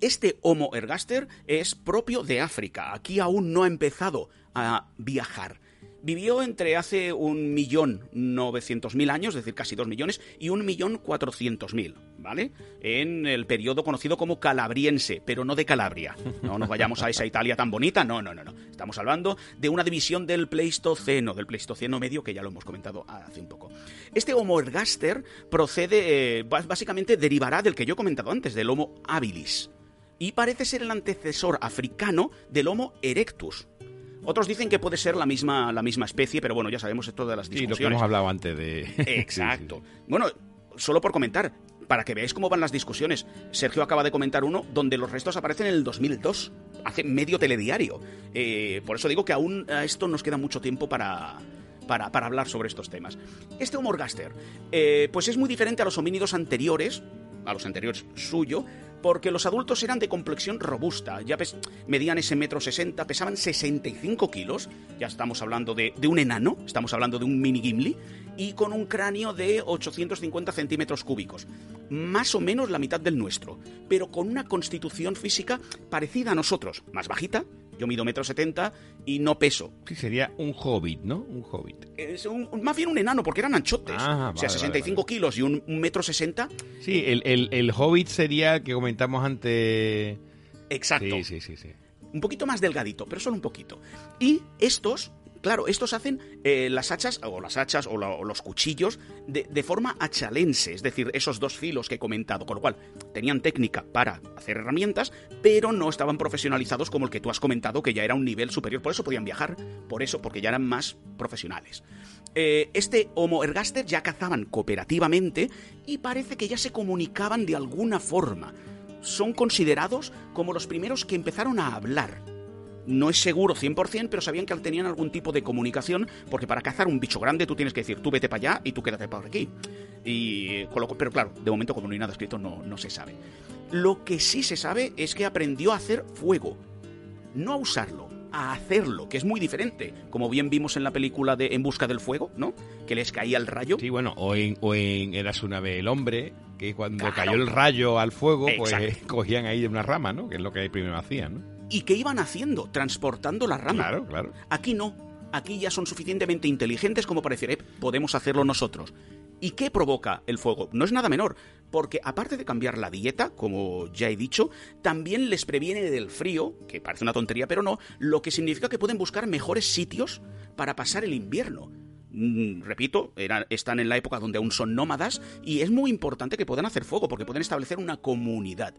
Este Homo ergaster es propio de África. Aquí aún no ha empezado a viajar. Vivió entre hace un millón novecientos mil años, es decir, casi dos millones, y un millón cuatrocientos mil, ¿vale? En el periodo conocido como calabriense, pero no de Calabria. No nos vayamos a esa Italia tan bonita, no, no, no, no. Estamos hablando de una división del Pleistoceno, del Pleistoceno medio, que ya lo hemos comentado hace un poco. Este Homo ergaster procede, eh, básicamente derivará del que yo he comentado antes, del Homo habilis. Y parece ser el antecesor africano del Homo erectus. Otros dicen que puede ser la misma, la misma especie, pero bueno, ya sabemos esto de las Sí, lo que discusiones. hemos hablado antes de... Exacto. [laughs] Bueno, solo por comentar, para que veáis cómo van las discusiones. Sergio acaba de comentar uno donde los restos aparecen en el 2002, hace medio telediario. Eh, por eso digo que aún a esto nos queda mucho tiempo para, para, hablar sobre estos temas. Este Homo ergaster, eh, pues es muy diferente a los homínidos anteriores, a los anteriores suyo, porque los adultos eran de complexión robusta, ya medían ese metro sesenta, pesaban 65 kilos, ya estamos hablando de, de un enano, estamos hablando de un mini Gimli, y con un cráneo de 850 centímetros cúbicos, más o menos la mitad del nuestro, pero con una constitución física parecida a nosotros, más bajita, yo mido metro setenta y no peso, Sí, sería un hobbit, ¿no? Un hobbit. es un- más bien un enano, porque eran anchotes. Ah, o sea, vale, 65 vale, kilos y un, un metro sesenta. Sí, el, el, el hobbit sería el que comentamos antes. Exacto. Sí, sí, sí, sí. Un poquito más delgadito, pero solo un poquito. Y estos, claro, estos hacen eh, las hachas, o las hachas, o, los cuchillos, de, forma hachalense, es decir, esos dos filos que he comentado, con lo cual tenían técnica para hacer herramientas, pero no estaban profesionalizados como el que tú has comentado, que ya era un nivel superior, por eso podían viajar, por eso, porque ya eran más profesionales. Eh, este Homo ergaster ya cazaban cooperativamente y parece que ya se comunicaban de alguna forma. Son considerados como los primeros que empezaron a hablar. No es seguro 100%, pero sabían que tenían algún tipo de comunicación, porque para cazar un bicho grande tú tienes que decir, tú vete para allá y tú quédate por aquí. Y, pero claro, de momento como no hay nada escrito no, no se sabe. Lo que sí se sabe es que aprendió a hacer fuego. No a usarlo, a hacerlo, que es muy diferente. Como bien vimos en la película de En busca del fuego, ¿no? Que les caía el rayo. Sí, bueno, o en, o en Eras una vez el hombre, que cuando Claro. cayó el rayo al fuego, pues [laughs] cogían ahí de una rama, ¿no? Que es lo que primero hacían, ¿no? ¿Y qué iban haciendo? Transportando la rama. Claro, claro. Aquí no. Aquí ya son suficientemente inteligentes como para decir, "Eh, podemos hacerlo nosotros. ¿Y qué provoca el fuego? No es nada menor, porque aparte de cambiar la dieta, como ya he dicho, también les previene del frío, que parece una tontería, pero no, lo que significa que pueden buscar mejores sitios para pasar el invierno. Mm, repito, era- están en la época donde aún son nómadas y es muy importante que puedan hacer fuego porque pueden establecer una comunidad.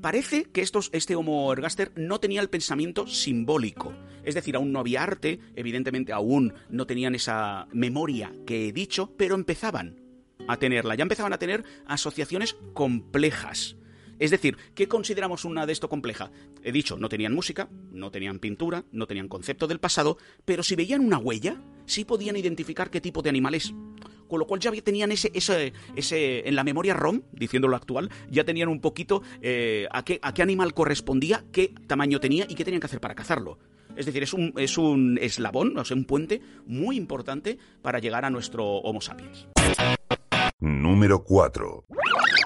Parece que estos, este Homo ergaster no tenía el pensamiento simbólico. Es decir, aún no había arte, evidentemente aún no tenían esa memoria que he dicho, pero empezaban a tenerla. Ya empezaban a tener asociaciones complejas. Es decir, ¿qué consideramos una de esto compleja? He dicho, no tenían música, no tenían pintura, no tenían concepto del pasado, pero si veían una huella, sí podían identificar qué tipo de animal es. Con lo cual ya tenían ese, ese, ese en la memoria ROM, diciéndolo actual, ya tenían un poquito eh, a, qué, a qué animal correspondía, qué tamaño tenía y qué tenían que hacer para cazarlo. Es decir, es un, es un eslabón, o sea, un puente muy importante para llegar a nuestro Homo sapiens. Número 4.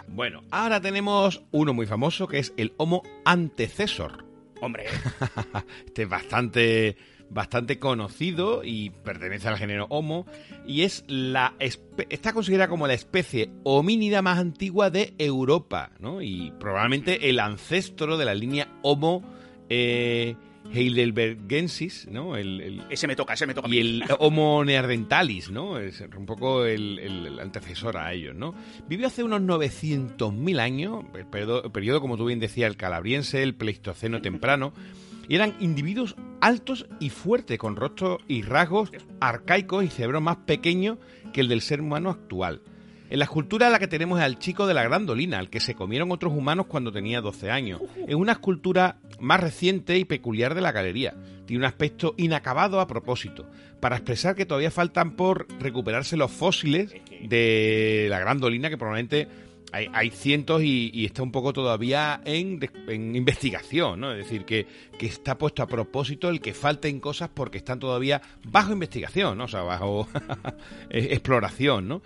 Bueno, ahora tenemos uno muy famoso que es el Homo antecesor. Hombre, [laughs] Este es bastante, bastante conocido y pertenece al género Homo y es la está considerada como la especie homínida más antigua de Europa, ¿no? Y probablemente el ancestro de la línea Homo eh, heidelbergensis, ¿no? El, el- ese me toca, ese me toca. y el Homo neanderthalis, ¿no? Es un poco el, el- antecesor a ellos, ¿no? Vivió hace unos 900.000 años, el periodo, el periodo, como tú bien decías, el calabriense, el pleistoceno temprano, y eran individuos altos y fuertes, con rostros y rasgos arcaicos y cerebros más pequeños que el del ser humano actual. En la escultura la que tenemos es al chico de la grandolina, al que se comieron otros humanos cuando tenía 12 años. Es una escultura más reciente y peculiar de la galería. Tiene un aspecto inacabado a propósito, para expresar que todavía faltan por recuperarse los fósiles de la grandolina, que probablemente hay, cientos y, está un poco todavía en, investigación, ¿no? Es decir, que, que está puesto a propósito el que falten cosas porque están todavía bajo investigación, ¿no? O sea, bajo [laughs] eh, exploración, ¿no?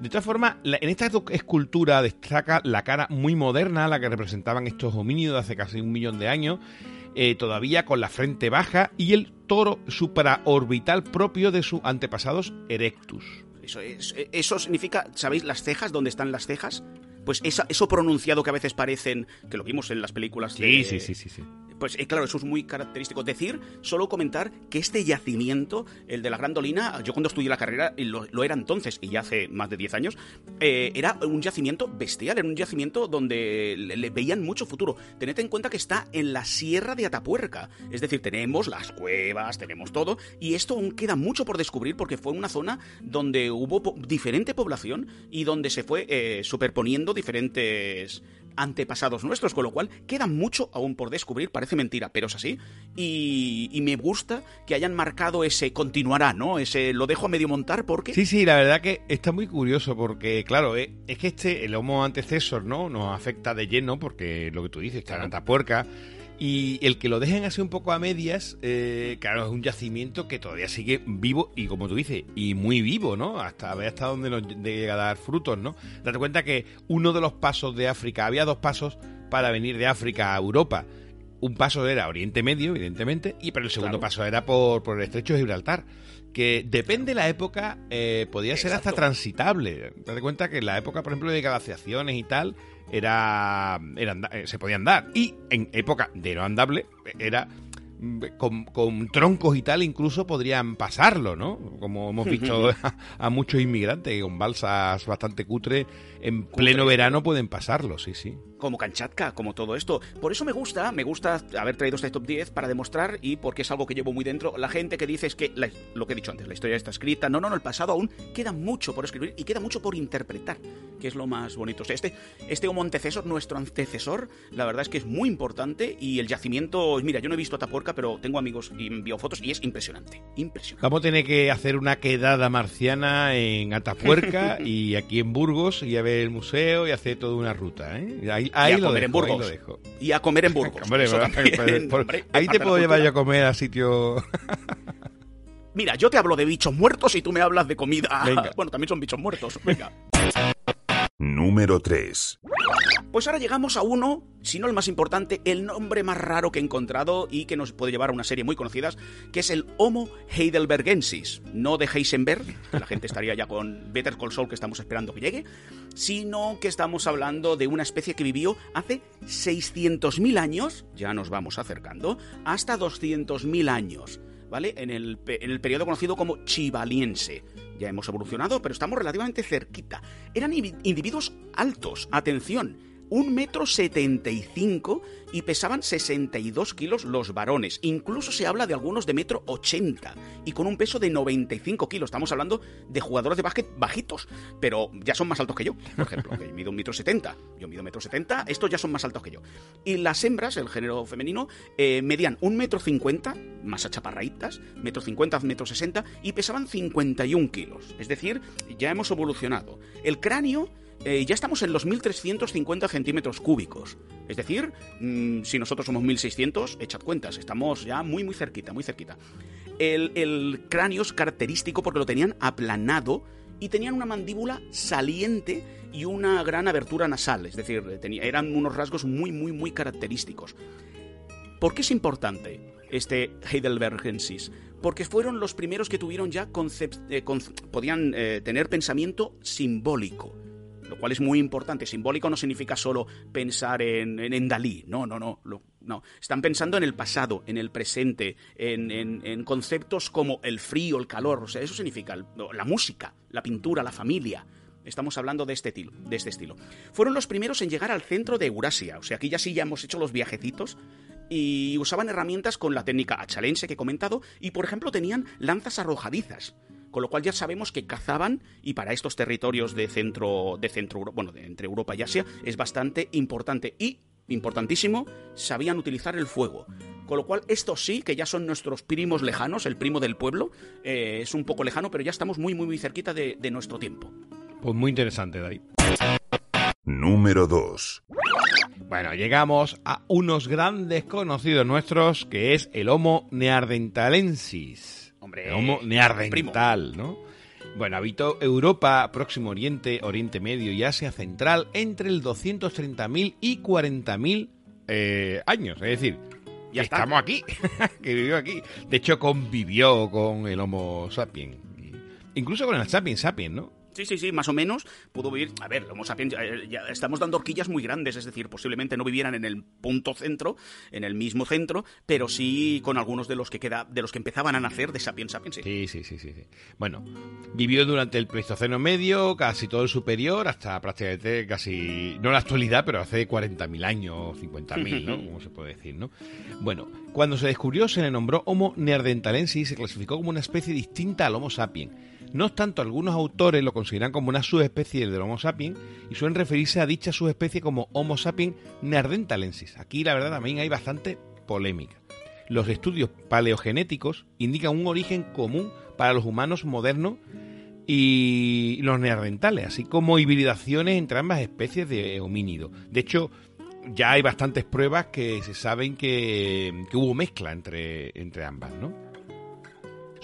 De todas formas, en esta escultura destaca la cara muy moderna, la que representaban estos homínidos de hace casi un millón de años, eh, todavía con la frente baja y el toro supraorbital propio de sus antepasados erectus. Eso, es- eso significa, ¿sabéis las cejas? ¿Dónde están las cejas? Pues esa- eso pronunciado que a veces parecen, que lo vimos en las películas de... sí, sí, sí, sí. Pues eh, claro, eso es muy característico. Decir, solo comentar que este yacimiento, el de la Gran Dolina, yo cuando estudié la carrera, lo, lo era entonces, y ya hace más de 10 años, eh, era un yacimiento bestial, era un yacimiento donde le, veían mucho futuro. Tened en cuenta que está en la sierra de Atapuerca, es decir, tenemos las cuevas, tenemos todo, y esto aún queda mucho por descubrir porque fue una zona donde hubo diferente población y donde se fue eh, superponiendo diferentes antepasados nuestros, con lo cual queda mucho aún por descubrir, parece mentira, pero es así, y, y me gusta que hayan marcado ese continuará, ¿no? Ese lo dejo a medio montar porque... Sí, sí, la verdad que está muy curioso porque, claro, eh, es que este, el Homo antecesor, ¿no? Nos afecta de lleno porque lo que tú dices, está en Atapuerca. Y el que lo dejen así un poco a medias, eh, claro, es un yacimiento que todavía sigue vivo y, como tú dices, y muy vivo, ¿no? Hasta ver hasta dónde nos llega a dar frutos, ¿no? Date cuenta que uno de los pasos de África, había dos pasos para venir de África a Europa. Un paso era Oriente Medio, evidentemente, y pero el segundo Claro. paso era por, por el estrecho de Gibraltar. Que depende de la época, eh, podía ser hasta transitable. Date cuenta que en la época, por ejemplo, de glaciaciones y tal, era, era eh, se podía andar. Y en época de no andable, era mm, con, con troncos y tal, incluso podrían pasarlo, ¿no? Como hemos visto [laughs] a, a muchos inmigrantes con balsas bastante cutre en pleno verano pueden pasarlo, sí, sí. como Kanchatka, como todo esto. Por eso me gusta, me gusta haber traído este top 10 para demostrar, y porque es algo que llevo muy dentro, la gente que dice es que, la- lo que he dicho antes, la historia está escrita. No, no, no, el pasado aún queda mucho por escribir y queda mucho por interpretar, que es lo más bonito. O sea, este, este homo antecesor, nuestro antecesor, la verdad es que es muy importante y el yacimiento, mira, yo no he visto Atapuerca, pero tengo amigos y envío fotos y es impresionante, impresionante. Vamos a tener que hacer una quedada marciana en Atapuerca [laughs] y aquí en Burgos y a ver el museo y hacer toda una ruta, ¿eh? Ahí, ahí a lo comer dejo, en Burgos. ahí lo dejo. Y a comer en Burgos. [laughs] Hombre, también, por- ahí te puedo llevar yo a comer a sitio... [laughs] Mira, yo te hablo de bichos muertos y tú me hablas de comida. Venga. Bueno, también son bichos muertos. Venga. [laughs] Número 3. Pues ahora llegamos a uno, si no el más importante, el nombre más raro que he encontrado y que nos puede llevar a una serie muy conocida, que es el Homo heidelbergensis. No de Heisenberg, que la gente estaría ya con Better Call Saul que estamos esperando que llegue, sino que estamos hablando de una especie que vivió hace 600.000 años, ya nos vamos acercando, hasta 200.000 años. En el, en el periodo conocido como chivaliense. Ya hemos evolucionado, pero estamos relativamente cerquita. Eran individuos altos, atención, un metro setenta y cinco y pesaban 62 kilos los varones. Incluso se habla de algunos de metro ochenta y con un peso de 95 kilos. Estamos hablando de jugadores de básquet bajitos, pero ya son más altos que yo. Por ejemplo, que mido un metro setenta, yo mido un metro setenta, estos ya son más altos que yo. Y las hembras, el género femenino, eh, medían un metro cincuenta, más achaparraditas, metro cincuenta, metro sesenta, y pesaban 51 kilos. Es decir, ya hemos evolucionado. El cráneo eh, ya estamos en los 1350 centímetros cúbicos. Es decir, mm, si nosotros somos 1600, echad cuentas, estamos ya muy, muy cerquita, muy cerquita. El, cráneo es característico porque lo tenían aplanado y tenían una mandíbula saliente y una gran abertura nasal. Es decir, tenía- eran unos rasgos muy, muy, muy característicos. ¿Por qué es importante este Heidelbergensis? Porque fueron los primeros que tuvieron ya eh, podían eh, tener pensamiento simbólico. Lo cual es muy importante. Simbólico no significa solo pensar en, en, Dalí. No, no, no. No. Están pensando en el pasado, en el presente, en, en- conceptos como el frío, el calor. O sea, eso significa la música, la pintura, la familia. Estamos hablando de este, estilo, de este estilo. Fueron los primeros en llegar al centro de Eurasia. O sea, aquí ya sí ya hemos hecho los viajecitos. Y usaban herramientas con la técnica achalense que he comentado. Y, por ejemplo, tenían lanzas arrojadizas. Con lo cual ya sabemos que cazaban y para estos territorios de centro, de centro, Euro- bueno, de entre Europa y Asia es bastante importante y importantísimo, sabían utilizar el fuego. Con lo cual estos sí que ya son nuestros primos lejanos, el primo del pueblo, eh, es un poco lejano, pero ya estamos muy muy muy cerquita de, de nuestro tiempo. Pues muy interesante, David. Número 2. Bueno, llegamos a unos grandes conocidos nuestros, que es el Homo neandertalensis. Hombre, el Homo neandertal, ¿no? Bueno, habitó Europa, Próximo Oriente, Oriente Medio y Asia Central entre el 230.000 y 40.000 eh, años. Es decir, Ya está. estamos aquí, [laughs] que vivió aquí. De hecho, convivió con el Homo sapiens. Incluso con el sapiens sapiens, ¿no? Sí, sí, sí, más o menos pudo vivir. A ver, Homo sapiens, ya, ya estamos dando horquillas muy grandes, es decir, posiblemente no vivieran en el punto centro, en el mismo centro, pero sí con algunos de los que queda, de los que empezaban a nacer de sapiens sapiens. sí. Sí, sí, sí, sí, sí. Bueno, vivió durante el Pleistoceno medio, casi todo el superior, hasta prácticamente casi, no la actualidad, pero hace 40.000 años, 50.000, ¿no? Como se puede decir, ¿no? Bueno, cuando se descubrió se le nombró Homo neanderthalensis y se clasificó como una especie distinta al Homo sapiens. No obstante, algunos autores lo consideran como una subespecie del Homo sapiens y suelen referirse a dicha subespecie como Homo sapiens neanderthalensis. Aquí, la verdad, también hay bastante polémica. Los estudios paleogenéticos indican un origen común para los humanos modernos y los neandertales, así como hibridaciones entre ambas especies de homínido. De hecho, ya hay bastantes pruebas que se saben que, que hubo mezcla entre, entre ambas, ¿no?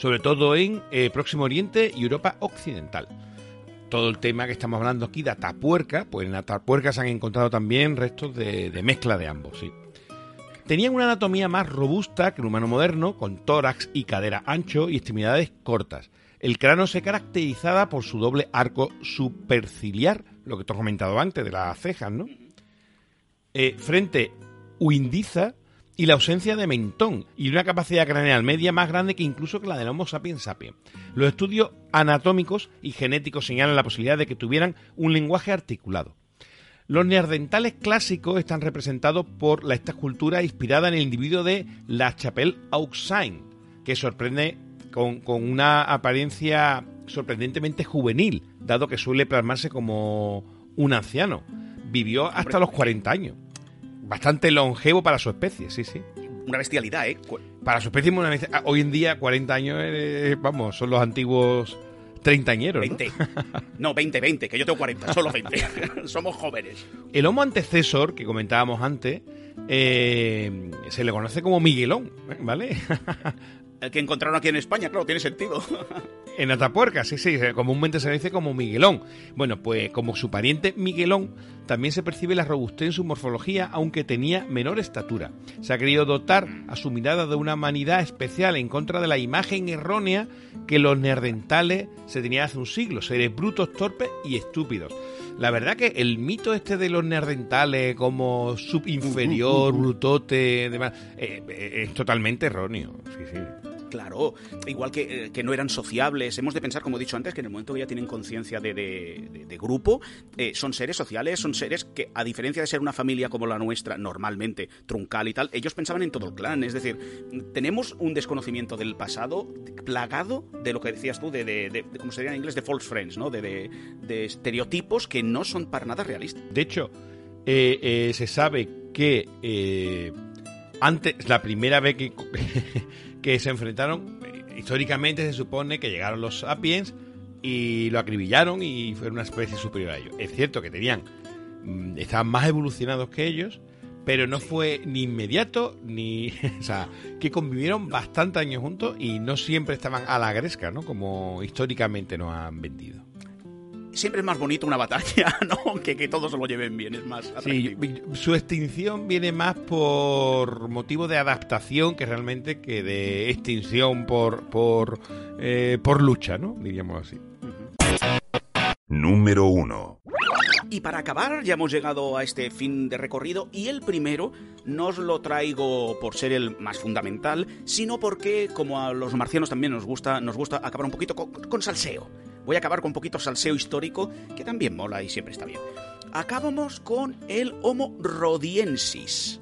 Sobre todo en eh, Próximo Oriente y Europa Occidental. Todo el tema que estamos hablando aquí de Atapuerca, pues en Atapuerca se han encontrado también restos de, de mezcla de ambos, sí. Tenían una anatomía más robusta que el humano moderno, con tórax y cadera ancho y extremidades cortas. El cráneo se caracterizaba por su doble arco superciliar, lo que te he comentado antes de las cejas, ¿no? Eh, frente huindiza y la ausencia de mentón y una capacidad craneal media más grande que incluso que la del Homo sapiens sapiens. Los estudios anatómicos y genéticos señalan la posibilidad de que tuvieran un lenguaje articulado. Los neandertales clásicos están representados por la, esta escultura inspirada en el individuo de La Chapelle Auxain, que sorprende con, con una apariencia sorprendentemente juvenil, dado que suele plasmarse como un anciano. Vivió hasta los 40 años. Bastante longevo para su especie, sí, sí. Una bestialidad, ¿eh? Para su especie, una vez- ah, hoy en día 40 años, eh, vamos, son los antiguos treintañeros. ¿no? 20. No, 20, 20, que yo tengo 40, solo 20. Somos jóvenes. El Homo antecesor, que comentábamos antes, eh, se le conoce como Miguelón, ¿eh? ¿vale? [laughs] El que encontraron aquí en España, claro, tiene sentido. En Atapuerca, sí, sí, comúnmente se le dice como Miguelón. Bueno, pues como su pariente Miguelón, también se percibe la robustez en su morfología, aunque tenía menor estatura. Se ha querido dotar a su mirada de una humanidad especial en contra de la imagen errónea que los neandertales se tenían hace un siglo, seres brutos, torpes y estúpidos. La verdad que el mito este de los neandertales como subinferior, brutote, demás, eh, eh, es totalmente erróneo. Sí, sí. Claro, igual que, eh, que no eran sociables. Hemos de pensar, como he dicho antes, que en el momento que ya tienen conciencia de, de- grupo, eh, son seres sociales, son seres que, a diferencia de ser una familia como la nuestra, normalmente truncal y tal, ellos pensaban en todo el clan. Es decir, tenemos un desconocimiento del pasado plagado de lo que decías tú, de, de, ¿cómo sería en inglés? De false friends, ¿no? De, estereotipos que no son para nada realistas. De hecho, eh, se sabe que antes, la primera vez que, [laughs] que se enfrentaron, eh, históricamente se supone que llegaron los sapiens y lo acribillaron y fueron una especie superior a ellos. Es cierto que tenían, mm, estaban más evolucionados que ellos, pero no fue ni inmediato ni, [laughs] o sea, que convivieron bastantes años juntos y no siempre estaban a la gresca, ¿no? Como históricamente nos han vendido. Siempre es más bonito una batalla, [laughs] ¿no? Que que todos se lo lleven bien, es más Sí, su extinción viene más por motivo de adaptación que realmente que de extinción por por, eh, por lucha, ¿no? Diríamos así. Número 1. Y para acabar, ya hemos llegado a este fin de recorrido y el primero no os lo traigo por ser el más fundamental, sino porque como a los marcianos también nos gusta, nos gusta acabar un poquito con, con salseo. Voy a acabar con un poquito salseo histórico que también mola y siempre está bien. Acabamos con el Homo rhodiensis.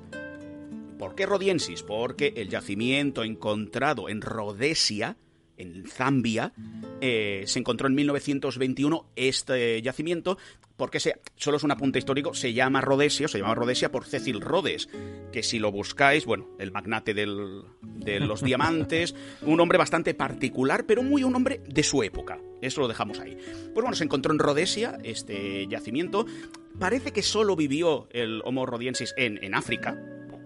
¿Por qué rhodiensis? Porque el yacimiento encontrado en Rhodesia, en Zambia, eh, se encontró en 1921 este yacimiento, porque solo es un apunte histórico, se llama Rhodesia, se llama Rhodesia por Cecil Rhodes, que si lo buscáis, bueno, el magnate del- de los diamantes, [laughs] un hombre bastante particular, pero muy un hombre de su época. Eso lo dejamos ahí. Pues bueno, se encontró en Rhodesia este yacimiento. Parece que solo vivió el Homo rhodiensis en, en África,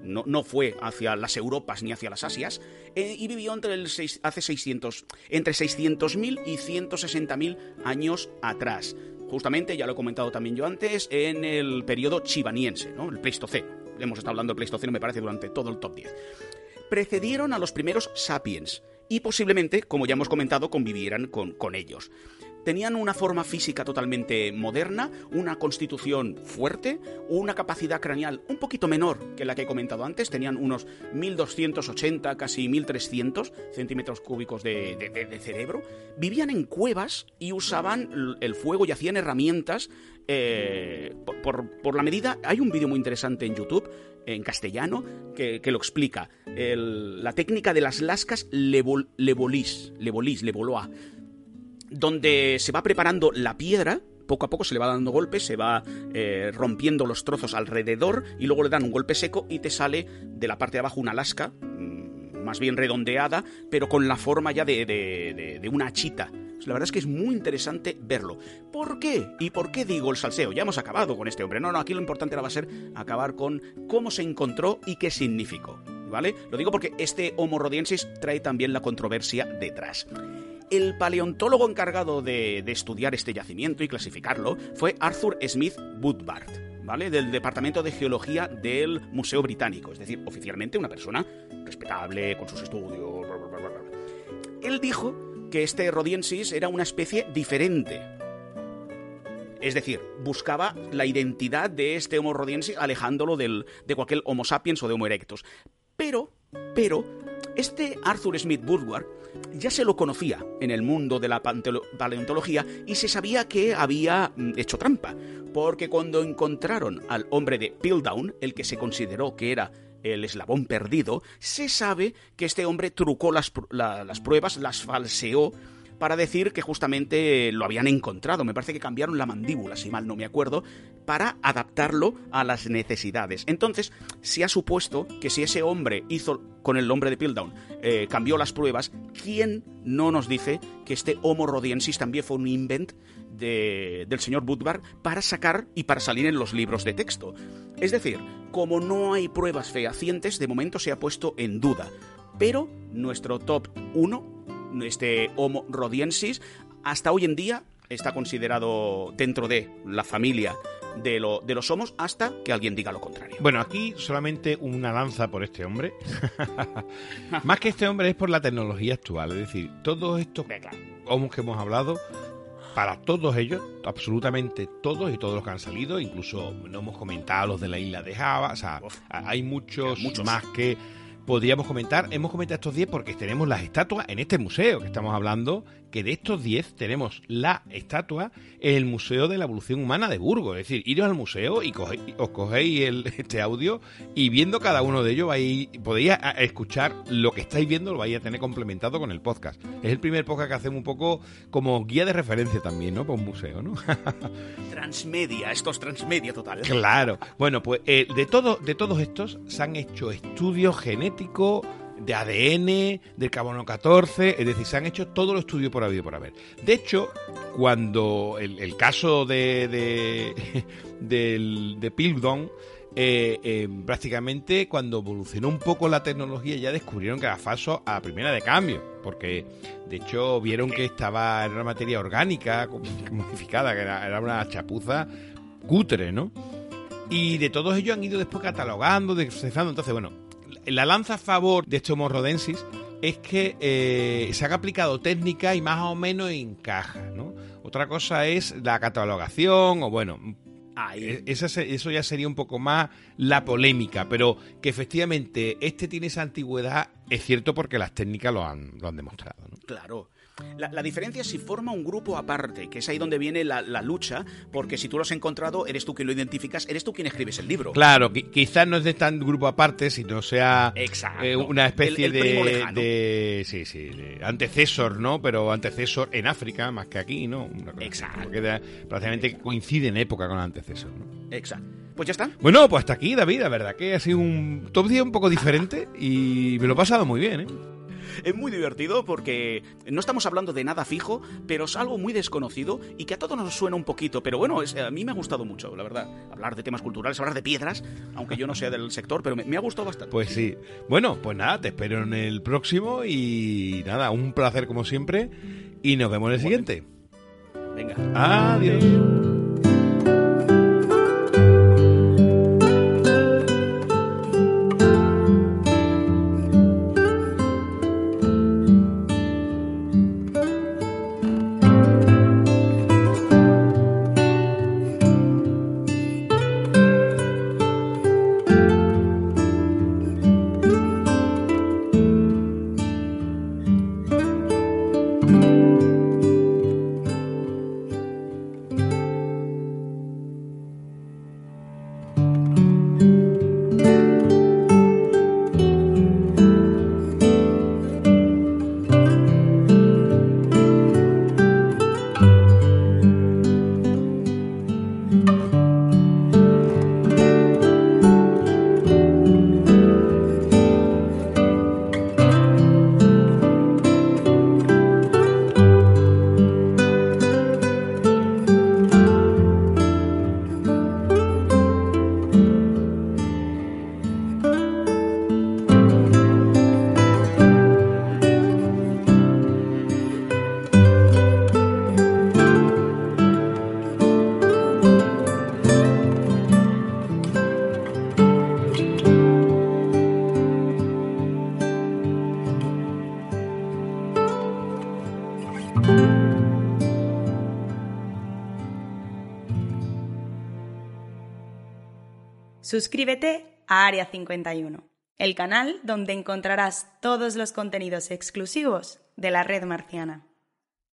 no, no fue hacia las Europas ni hacia las Asias, eh, y vivió entre el seis- hace 600, entre 600.000 y 160.000 años atrás. Justamente, ya lo he comentado también yo antes, en el periodo chivaniense, ¿no? el Pleistoceno. Hemos estado hablando del Pleistoceno, me parece, durante todo el top 10. Precedieron a los primeros sapiens y posiblemente, como ya hemos comentado, convivieran con, con ellos. Tenían una forma física totalmente moderna, una constitución fuerte, una capacidad craneal un poquito menor que la que he comentado antes, tenían unos 1280, casi 1300 centímetros cúbicos de, cerebro, vivían en cuevas y usaban el fuego y hacían herramientas eh, por, por- la medida. Hay un vídeo muy interesante en YouTube en castellano que, que lo explica. La técnica de las lascas lebol- lebolís, lebolís, leboloa, donde se va preparando la piedra. Poco a poco se le va dando golpes, se va eh, rompiendo los trozos alrededor y luego le dan un golpe seco y te sale de la parte de abajo una lasca, mm, más bien redondeada, pero con la forma ya de, de- de- una achita. La verdad es que es muy interesante verlo. ¿Por qué? ¿Y por qué digo el salseo? Ya hemos acabado con este hombre. No, no, aquí lo importante ahora va a ser acabar con cómo se encontró y qué significó. ¿Vale? Lo digo porque este Homo rodiensis trae también la controversia detrás. El paleontólogo encargado de, estudiar este yacimiento y clasificarlo fue Arthur Smith Woodward, ¿vale? Del Departamento de Geología del Museo Británico, es decir, oficialmente una persona respetable con sus estudios. bla, bla, bla. Él dijo que este Rodiensis era una especie diferente. Es decir, buscaba la identidad de este Homo rodiensis alejándolo del, de cualquier Homo sapiens o de Homo erectus. Pero, pero, este Arthur Smith Woodward ya se lo conocía en el mundo de la paleontología y se sabía que había mm, hecho trampa, porque cuando encontraron al hombre de Piltdown, el que se consideró que era el eslabón perdido, se sabe que este hombre trucó las pruebas, las falseó para decir que justamente lo habían encontrado. Me parece que cambiaron la mandíbula, si mal no me acuerdo, para adaptarlo a las necesidades. Entonces, se ha supuesto que si ese hombre hizo con el hombre de Piltdown, eh, cambió las pruebas, ¿quién no nos dice que este Homo rodiensis también fue un invent de- del señor Woodward para sacar y para salir en los libros de texto? Es decir, como no hay pruebas fehacientes, de momento se ha puesto en duda. Pero nuestro top 1 este Homo rodiensis, hasta hoy en día está considerado dentro de la familia de, lo- de los homos hasta que alguien diga lo contrario. Bueno, aquí solamente una lanza por este hombre. [laughs] Más que este hombre es por la tecnología actual. Es decir, todos estos homos que hemos hablado, para todos ellos, absolutamente todos y todos los que han salido, incluso no hemos comentado los de la isla de Java, o sea, hay muchos, muchos. más que podríamos comentar. Hemos comentado estos 10 porque tenemos las estatuas en este museo que estamos hablando, que de estos 10 tenemos la estatua en el Museo de la Evolución Humana de Burgos. Es decir, iros al museo y cogéis- os cogéis el, este audio y viendo cada uno de ellos vais, podéis a escuchar lo que estáis viendo, lo vais a tener complementado con el podcast. Es el primer podcast que hacemos un poco como guía de referencia también, ¿no? Para un museo, ¿no? [laughs] Transmedia, esto es transmedia total. Claro. Bueno, pues eh, de, todo, de todos estos se han hecho estudios genéticos de ADN, del carbono 14, es decir, se han hecho todos los estudios por habido por haber. De hecho, cuando el, caso de, de, [laughs] de Piltdown, eh, eh, prácticamente cuando evolucionó un poco la tecnología ya descubrieron que era falso a primera de cambio, porque de hecho vieron que estaba en una materia orgánica [laughs] modificada, que era, era una chapuza cutre, ¿no? Y de todos ellos han ido después catalogando, descifrando. Entonces, bueno, la lanza a favor de este Homo rhodensis es que eh, se han aplicado técnicas y más o menos encaja, ¿no? Otra cosa es la catalogación o bueno, e- esa eso ya sería un poco más la polémica, pero que efectivamente este tiene esa antigüedad es cierto porque las técnicas lo han, lo han demostrado, ¿no? Claro. La, la diferencia es si forma un grupo aparte, que es ahí donde viene la, la lucha, porque si tú lo has encontrado, eres tú quien lo identificas, eres tú quien escribes el libro. Claro, qui- quizás no es de tan grupo aparte, sino sea Exacto. eh, una especie El- el primo de, sí, sí, de antecesor, ¿no? Pero antecesor en África más que aquí, ¿no? Una cosa Exacto. así, porque da- prácticamente coincide en época con el antecesor, ¿no? Exacto. Pues ya está. Bueno, pues hasta aquí, David, la verdad que ha sido un top 10 un poco diferente y me lo he pasado muy bien, ¿eh? Es muy divertido porque no estamos hablando de nada fijo, pero es algo muy desconocido y que a todos nos suena un poquito. Pero bueno, es- a mí me ha gustado mucho, la verdad. Hablar de temas culturales, hablar de piedras, aunque yo no sea del sector, pero me, me ha gustado bastante. Pues sí. Bueno, pues nada, te espero en el próximo y nada, un placer como siempre y nos vemos en el siguiente. Venga. Adiós. Suscríbete a Área 51, el canal donde encontrarás todos los contenidos exclusivos de la red marciana.